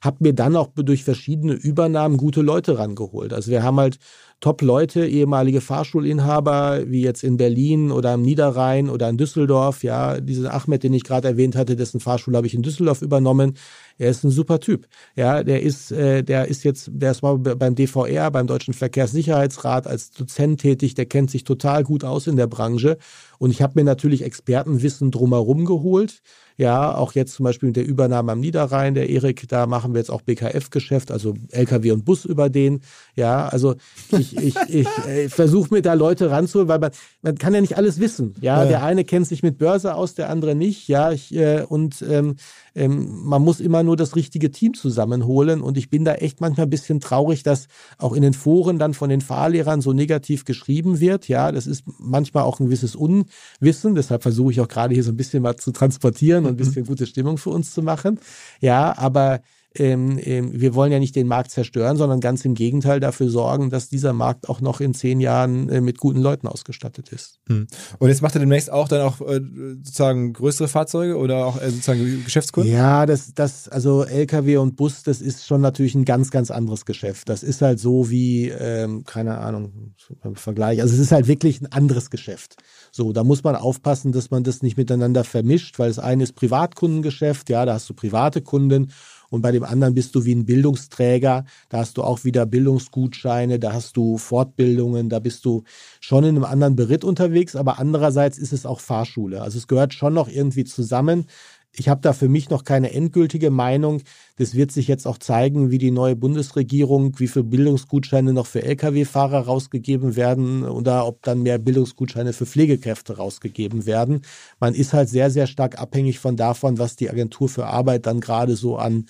habe mir dann auch durch verschiedene verschiedene Übernahmen gute Leute rangeholt. Also wir haben halt Top-Leute, ehemalige Fahrschulinhaber, wie jetzt in Berlin oder am Niederrhein oder in Düsseldorf. Ja, diesen Ahmed, den ich gerade erwähnt hatte, dessen Fahrschule habe ich in Düsseldorf übernommen. Er ist ein super Typ. Ja, der ist, äh, der ist jetzt, der ist mal beim DVR, beim Deutschen Verkehrssicherheitsrat als Dozent tätig. Der kennt sich total gut aus in der Branche. Und ich habe mir natürlich Expertenwissen drumherum geholt. Ja, auch jetzt zum Beispiel mit der Übernahme am Niederrhein, der Erik, da machen wir jetzt auch BKF-Geschäft, also LKW und Bus über den. Ja, also ich, ich, ich *laughs* äh, versuche mir da Leute ranzuholen, weil man, man kann ja nicht alles wissen. Ja, ja. der eine kennt sich mit Börse aus, der andere nicht. Ja, ich, äh, und ähm, ähm, man muss immer nur das richtige Team zusammenholen. Und ich bin da echt manchmal ein bisschen traurig, dass auch in den Foren dann von den Fahrlehrern so negativ geschrieben wird. Ja, das ist manchmal auch ein gewisses Unwissen. Deshalb versuche ich auch gerade hier so ein bisschen mal zu transportieren und ein bisschen gute Stimmung für uns zu machen. Ja, aber ähm, ähm, wir wollen ja nicht den Markt zerstören, sondern ganz im Gegenteil dafür sorgen, dass dieser Markt auch noch in zehn Jahren äh, mit guten Leuten ausgestattet ist.
Hm. Und jetzt macht er demnächst auch dann auch äh, sozusagen größere Fahrzeuge oder auch äh, sozusagen Geschäftskunden?
Ja, das, das, also LKW und Bus, das ist schon natürlich ein ganz, ganz anderes Geschäft. Das ist halt so wie, ähm, keine Ahnung, beim Vergleich. Also es ist halt wirklich ein anderes Geschäft. So, da muss man aufpassen, dass man das nicht miteinander vermischt, weil das eine ist Privatkundengeschäft, ja, da hast du private Kunden und bei dem anderen bist du wie ein Bildungsträger. Da hast du auch wieder Bildungsgutscheine, da hast du Fortbildungen, da bist du schon in einem anderen Beritt unterwegs, aber andererseits ist es auch Fahrschule. Also es gehört schon noch irgendwie zusammen. Ich habe da für mich noch keine endgültige Meinung. Das wird sich jetzt auch zeigen, wie die neue Bundesregierung, wie viele Bildungsgutscheine noch für Lkw-Fahrer rausgegeben werden oder ob dann mehr Bildungsgutscheine für Pflegekräfte rausgegeben werden. Man ist halt sehr, sehr stark abhängig von davon, was die Agentur für Arbeit dann gerade so an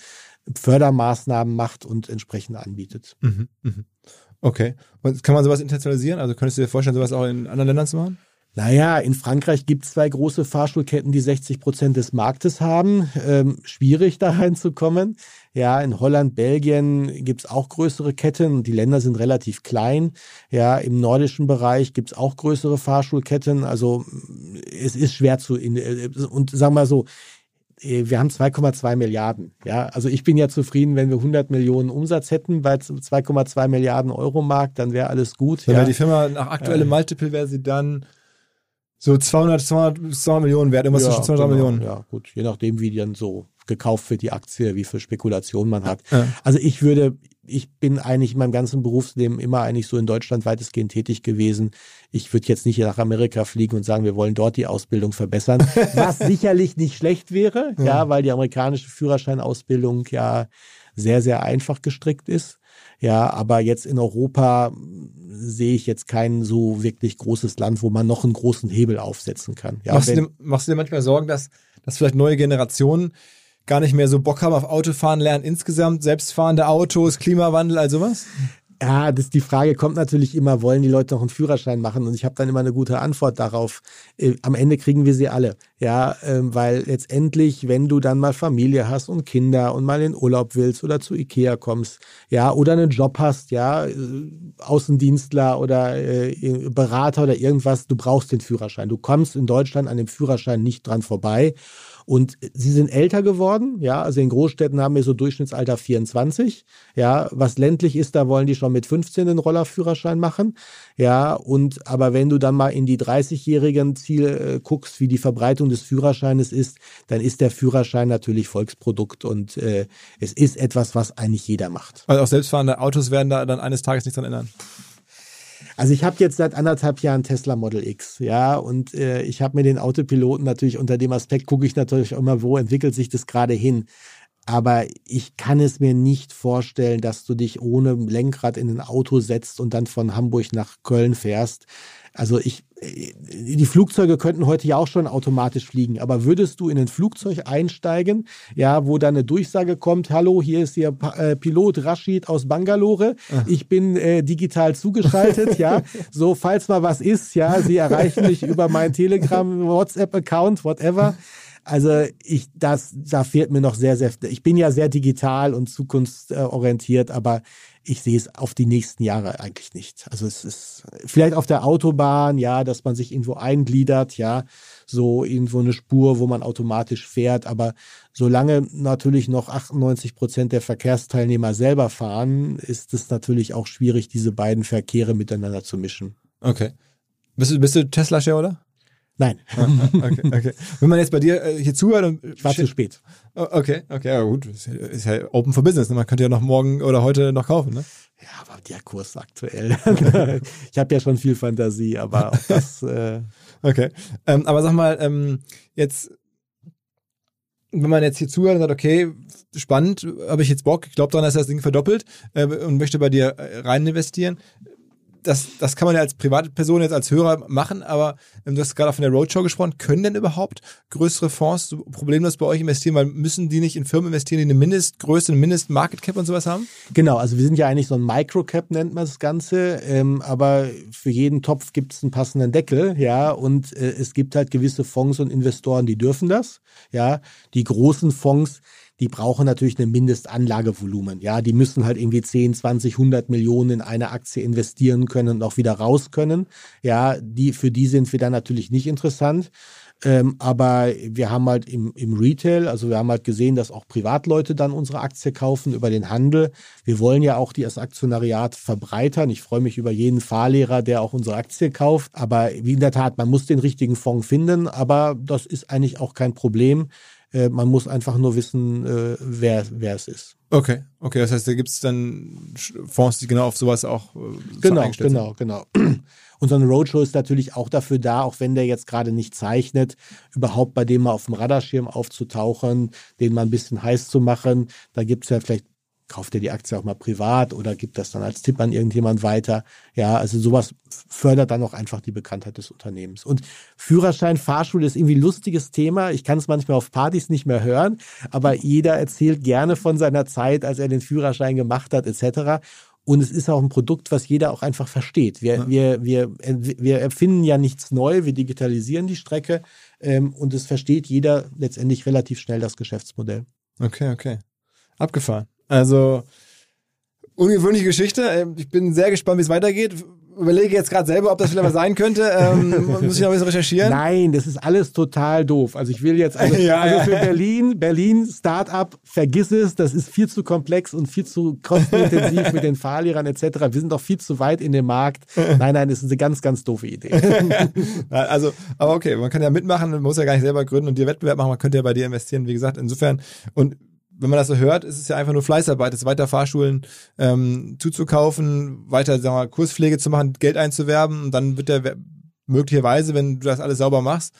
Fördermaßnahmen macht und entsprechend anbietet.
Mhm, mhm. Okay. Und kann man sowas internationalisieren? Also könntest du dir vorstellen, sowas auch in anderen Ländern zu machen?
Naja, in Frankreich gibt es zwei große Fahrschulketten, die 60 Prozent des Marktes haben. Ähm, schwierig da *laughs* reinzukommen. Ja, in Holland, Belgien gibt es auch größere Ketten. Die Länder sind relativ klein. Ja, im nordischen Bereich gibt es auch größere Fahrschulketten. Also es ist schwer zu äh, und sagen wir so, äh, wir haben 2,2 Milliarden. Ja, also ich bin ja zufrieden, wenn wir 100 Millionen Umsatz hätten bei 2,2 Milliarden Euro Markt, dann wäre alles gut.
Dann
ja.
wäre die Firma nach aktuellem äh, Multiple wäre sie dann so 200, 200, 200 Millionen wert, irgendwas
ja,
zwischen 200
genau,
Millionen.
Ja, gut, je nachdem, wie dann so gekauft wird, die Aktie, wie viel Spekulation man hat.
Ja.
Also ich würde, ich bin eigentlich in meinem ganzen Berufsleben immer eigentlich so in Deutschland weitestgehend tätig gewesen. Ich würde jetzt nicht nach Amerika fliegen und sagen, wir wollen dort die Ausbildung verbessern, *laughs* was sicherlich nicht schlecht wäre, ja. ja, weil die amerikanische Führerscheinausbildung ja sehr, sehr einfach gestrickt ist. Ja, aber jetzt in Europa sehe ich jetzt kein so wirklich großes Land, wo man noch einen großen Hebel aufsetzen kann. Ja,
machst, du dir, machst du dir manchmal Sorgen, dass, dass vielleicht neue Generationen gar nicht mehr so Bock haben auf Autofahren lernen insgesamt, selbstfahrende Autos, Klimawandel, all sowas?
Ja, das, die Frage kommt natürlich immer, wollen die Leute noch einen Führerschein machen? Und ich habe dann immer eine gute Antwort darauf. Äh, am Ende kriegen wir sie alle. Ja, ähm, weil letztendlich, wenn du dann mal Familie hast und Kinder und mal in Urlaub willst oder zu Ikea kommst, ja, oder einen Job hast, ja, äh, Außendienstler oder äh, Berater oder irgendwas, du brauchst den Führerschein. Du kommst in Deutschland an dem Führerschein nicht dran vorbei. Und sie sind älter geworden, ja, also in Großstädten haben wir so Durchschnittsalter 24, ja, was ländlich ist, da wollen die schon mit 15 den Rollerführerschein machen, ja, und aber wenn du dann mal in die 30-jährigen Ziele äh, guckst, wie die Verbreitung des Führerscheines ist, dann ist der Führerschein natürlich Volksprodukt und äh, es ist etwas, was eigentlich jeder macht.
Also auch selbstfahrende Autos werden da dann eines Tages nichts dran ändern.
Also ich habe jetzt seit anderthalb Jahren Tesla Model X, ja, und äh, ich habe mir den Autopiloten natürlich unter dem Aspekt gucke ich natürlich immer, wo entwickelt sich das gerade hin. Aber ich kann es mir nicht vorstellen, dass du dich ohne Lenkrad in ein Auto setzt und dann von Hamburg nach Köln fährst. Also ich, die Flugzeuge könnten heute ja auch schon automatisch fliegen, aber würdest du in ein Flugzeug einsteigen, ja, wo dann eine Durchsage kommt, hallo, hier ist Ihr äh, Pilot Rashid aus Bangalore, ich bin äh, digital zugeschaltet, *laughs* ja, so falls mal was ist, ja, Sie erreichen mich über meinen Telegram, WhatsApp-Account, whatever. Also ich, das, da fehlt mir noch sehr, sehr, ich bin ja sehr digital und zukunftsorientiert, aber ich sehe es auf die nächsten Jahre eigentlich nicht. Also es ist vielleicht auf der Autobahn, ja, dass man sich irgendwo eingliedert, ja, so irgendwo eine Spur, wo man automatisch fährt. Aber solange natürlich noch 98 Prozent der Verkehrsteilnehmer selber fahren, ist es natürlich auch schwierig, diese beiden Verkehre miteinander zu mischen.
Okay. Bist du, bist du Tesla-Share,
Nein.
Ah, okay, okay. Wenn man jetzt bei dir äh, hier zuhört und.
War zu spät.
Oh, okay, okay, ja gut. Ist ja, ist ja open for business. Ne? Man könnte ja noch morgen oder heute noch kaufen, ne?
Ja, aber der Kurs aktuell. *laughs* ich habe ja schon viel Fantasie, aber auch *laughs* das. Äh
okay. Ähm, aber sag mal, ähm, jetzt, wenn man jetzt hier zuhört und sagt, okay, spannend, habe ich jetzt Bock, ich glaube daran, dass das Ding verdoppelt äh, und möchte bei dir äh, rein investieren das, das kann man ja als private Person jetzt als Hörer machen, aber ähm, du hast gerade von der Roadshow gesprochen. Können denn überhaupt größere Fonds so problemlos bei euch investieren? Weil müssen die nicht in Firmen investieren, die eine Mindestgröße, eine Mindestmarket-Cap und sowas haben?
Genau, also wir sind ja eigentlich so ein Microcap, nennt man das Ganze, ähm, aber für jeden Topf gibt es einen passenden Deckel, ja, und äh, es gibt halt gewisse Fonds und Investoren, die dürfen das, ja. Die großen Fonds, die brauchen natürlich ein Mindestanlagevolumen. Ja, die müssen halt irgendwie 10, 20, 100 Millionen in eine Aktie investieren können und auch wieder raus können. Ja, die, für die sind wir dann natürlich nicht interessant. Ähm, aber wir haben halt im, im Retail, also wir haben halt gesehen, dass auch Privatleute dann unsere Aktie kaufen über den Handel. Wir wollen ja auch die als Aktionariat verbreitern. Ich freue mich über jeden Fahrlehrer, der auch unsere Aktie kauft. Aber wie in der Tat, man muss den richtigen Fonds finden, aber das ist eigentlich auch kein Problem. Äh, man muss einfach nur wissen, äh, wer, wer es ist.
Okay, okay, das heißt, da gibt es dann Fonds, die genau auf sowas auch äh,
genau, genau, genau. *clears throat* Und so ein Roadshow ist natürlich auch dafür da, auch wenn der jetzt gerade nicht zeichnet, überhaupt bei dem mal auf dem Radarschirm aufzutauchen, den mal ein bisschen heiß zu machen. Da gibt es ja vielleicht kauft er die Aktie auch mal privat oder gibt das dann als Tipp an irgendjemand weiter. Ja, also sowas fördert dann auch einfach die Bekanntheit des Unternehmens. Und Führerschein, Fahrschule ist irgendwie ein lustiges Thema. Ich kann es manchmal auf Partys nicht mehr hören, aber jeder erzählt gerne von seiner Zeit, als er den Führerschein gemacht hat, etc. Und es ist auch ein Produkt, was jeder auch einfach versteht. Wir, ja. wir, wir, wir erfinden ja nichts neu, wir digitalisieren die Strecke ähm, und es versteht jeder letztendlich relativ schnell das Geschäftsmodell.
Okay, okay. Abgefahren. Also ungewöhnliche Geschichte. Ähm, ich bin sehr gespannt, wie es weitergeht. Überlege jetzt gerade selber, ob das vielleicht mal sein könnte. Ähm, *laughs* muss ich noch ein bisschen recherchieren?
Nein, das ist alles total doof. Also ich will jetzt, also, *laughs* ja, also für Berlin, Berlin Startup, vergiss es, das ist viel zu komplex und viel zu kostenintensiv *laughs* mit den Fahrlehrern etc. Wir sind doch viel zu weit in dem Markt. Nein, nein, das ist eine ganz, ganz doofe Idee.
also, aber okay, man kann ja mitmachen, man muss ja gar nicht selber gründen und dir Wettbewerb machen, man könnte ja bei dir investieren, wie gesagt, insofern. Und wenn man das so hört, ist es ja einfach nur Fleißarbeit, es weiter Fahrschulen ähm, zuzukaufen, weiter sagen wir, Kurspflege zu machen, Geld einzuwerben und dann wird der möglicherweise, wenn du das alles sauber machst,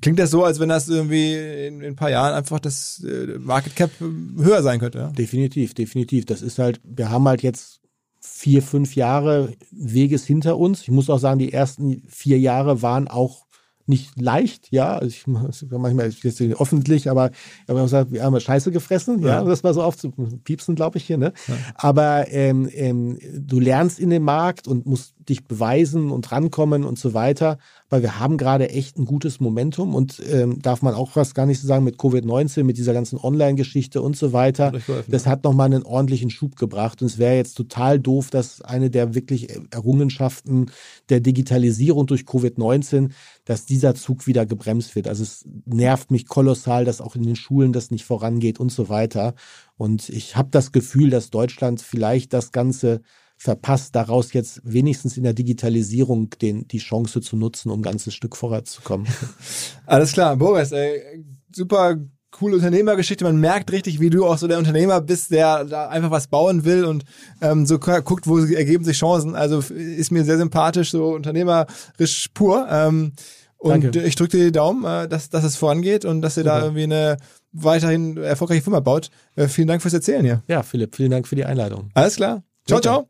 klingt das so, als wenn das irgendwie in, in ein paar Jahren einfach das äh, Market Cap höher sein könnte. Ja?
Definitiv, definitiv. Das ist halt, wir haben halt jetzt vier, fünf Jahre Weges hinter uns. Ich muss auch sagen, die ersten vier Jahre waren auch nicht leicht, ja. Also ich, manchmal ist jetzt öffentlich, aber ich habe gesagt, wir haben Scheiße gefressen, ja, ja. das war so oft zu piepsen, glaube ich hier, ne? Ja. Aber ähm, ähm, du lernst in dem Markt und musst dich beweisen und rankommen und so weiter weil wir haben gerade echt ein gutes Momentum und ähm, darf man auch was gar nicht so sagen mit Covid-19, mit dieser ganzen Online-Geschichte und so weiter. Das hat nochmal einen ordentlichen Schub gebracht und es wäre jetzt total doof, dass eine der wirklich Errungenschaften der Digitalisierung durch Covid-19, dass dieser Zug wieder gebremst wird. Also es nervt mich kolossal, dass auch in den Schulen das nicht vorangeht und so weiter. Und ich habe das Gefühl, dass Deutschland vielleicht das Ganze verpasst, daraus jetzt wenigstens in der Digitalisierung den, die Chance zu nutzen, um ein ganzes Stück vorwärtszukommen. *laughs*
Alles klar, Boris, ey, super coole Unternehmergeschichte. Man merkt richtig, wie du auch so der Unternehmer bist, der da einfach was bauen will und ähm, so guckt, wo ergeben sich Chancen. Also ist mir sehr sympathisch, so unternehmerisch pur. Ähm, und Danke. ich drücke dir die Daumen, äh, dass, dass es vorangeht und dass ihr da irgendwie eine weiterhin erfolgreiche Firma baut. Äh, vielen Dank fürs Erzählen hier.
Ja, Philipp, vielen Dank für die Einladung.
Alles klar. Ciao, ciao.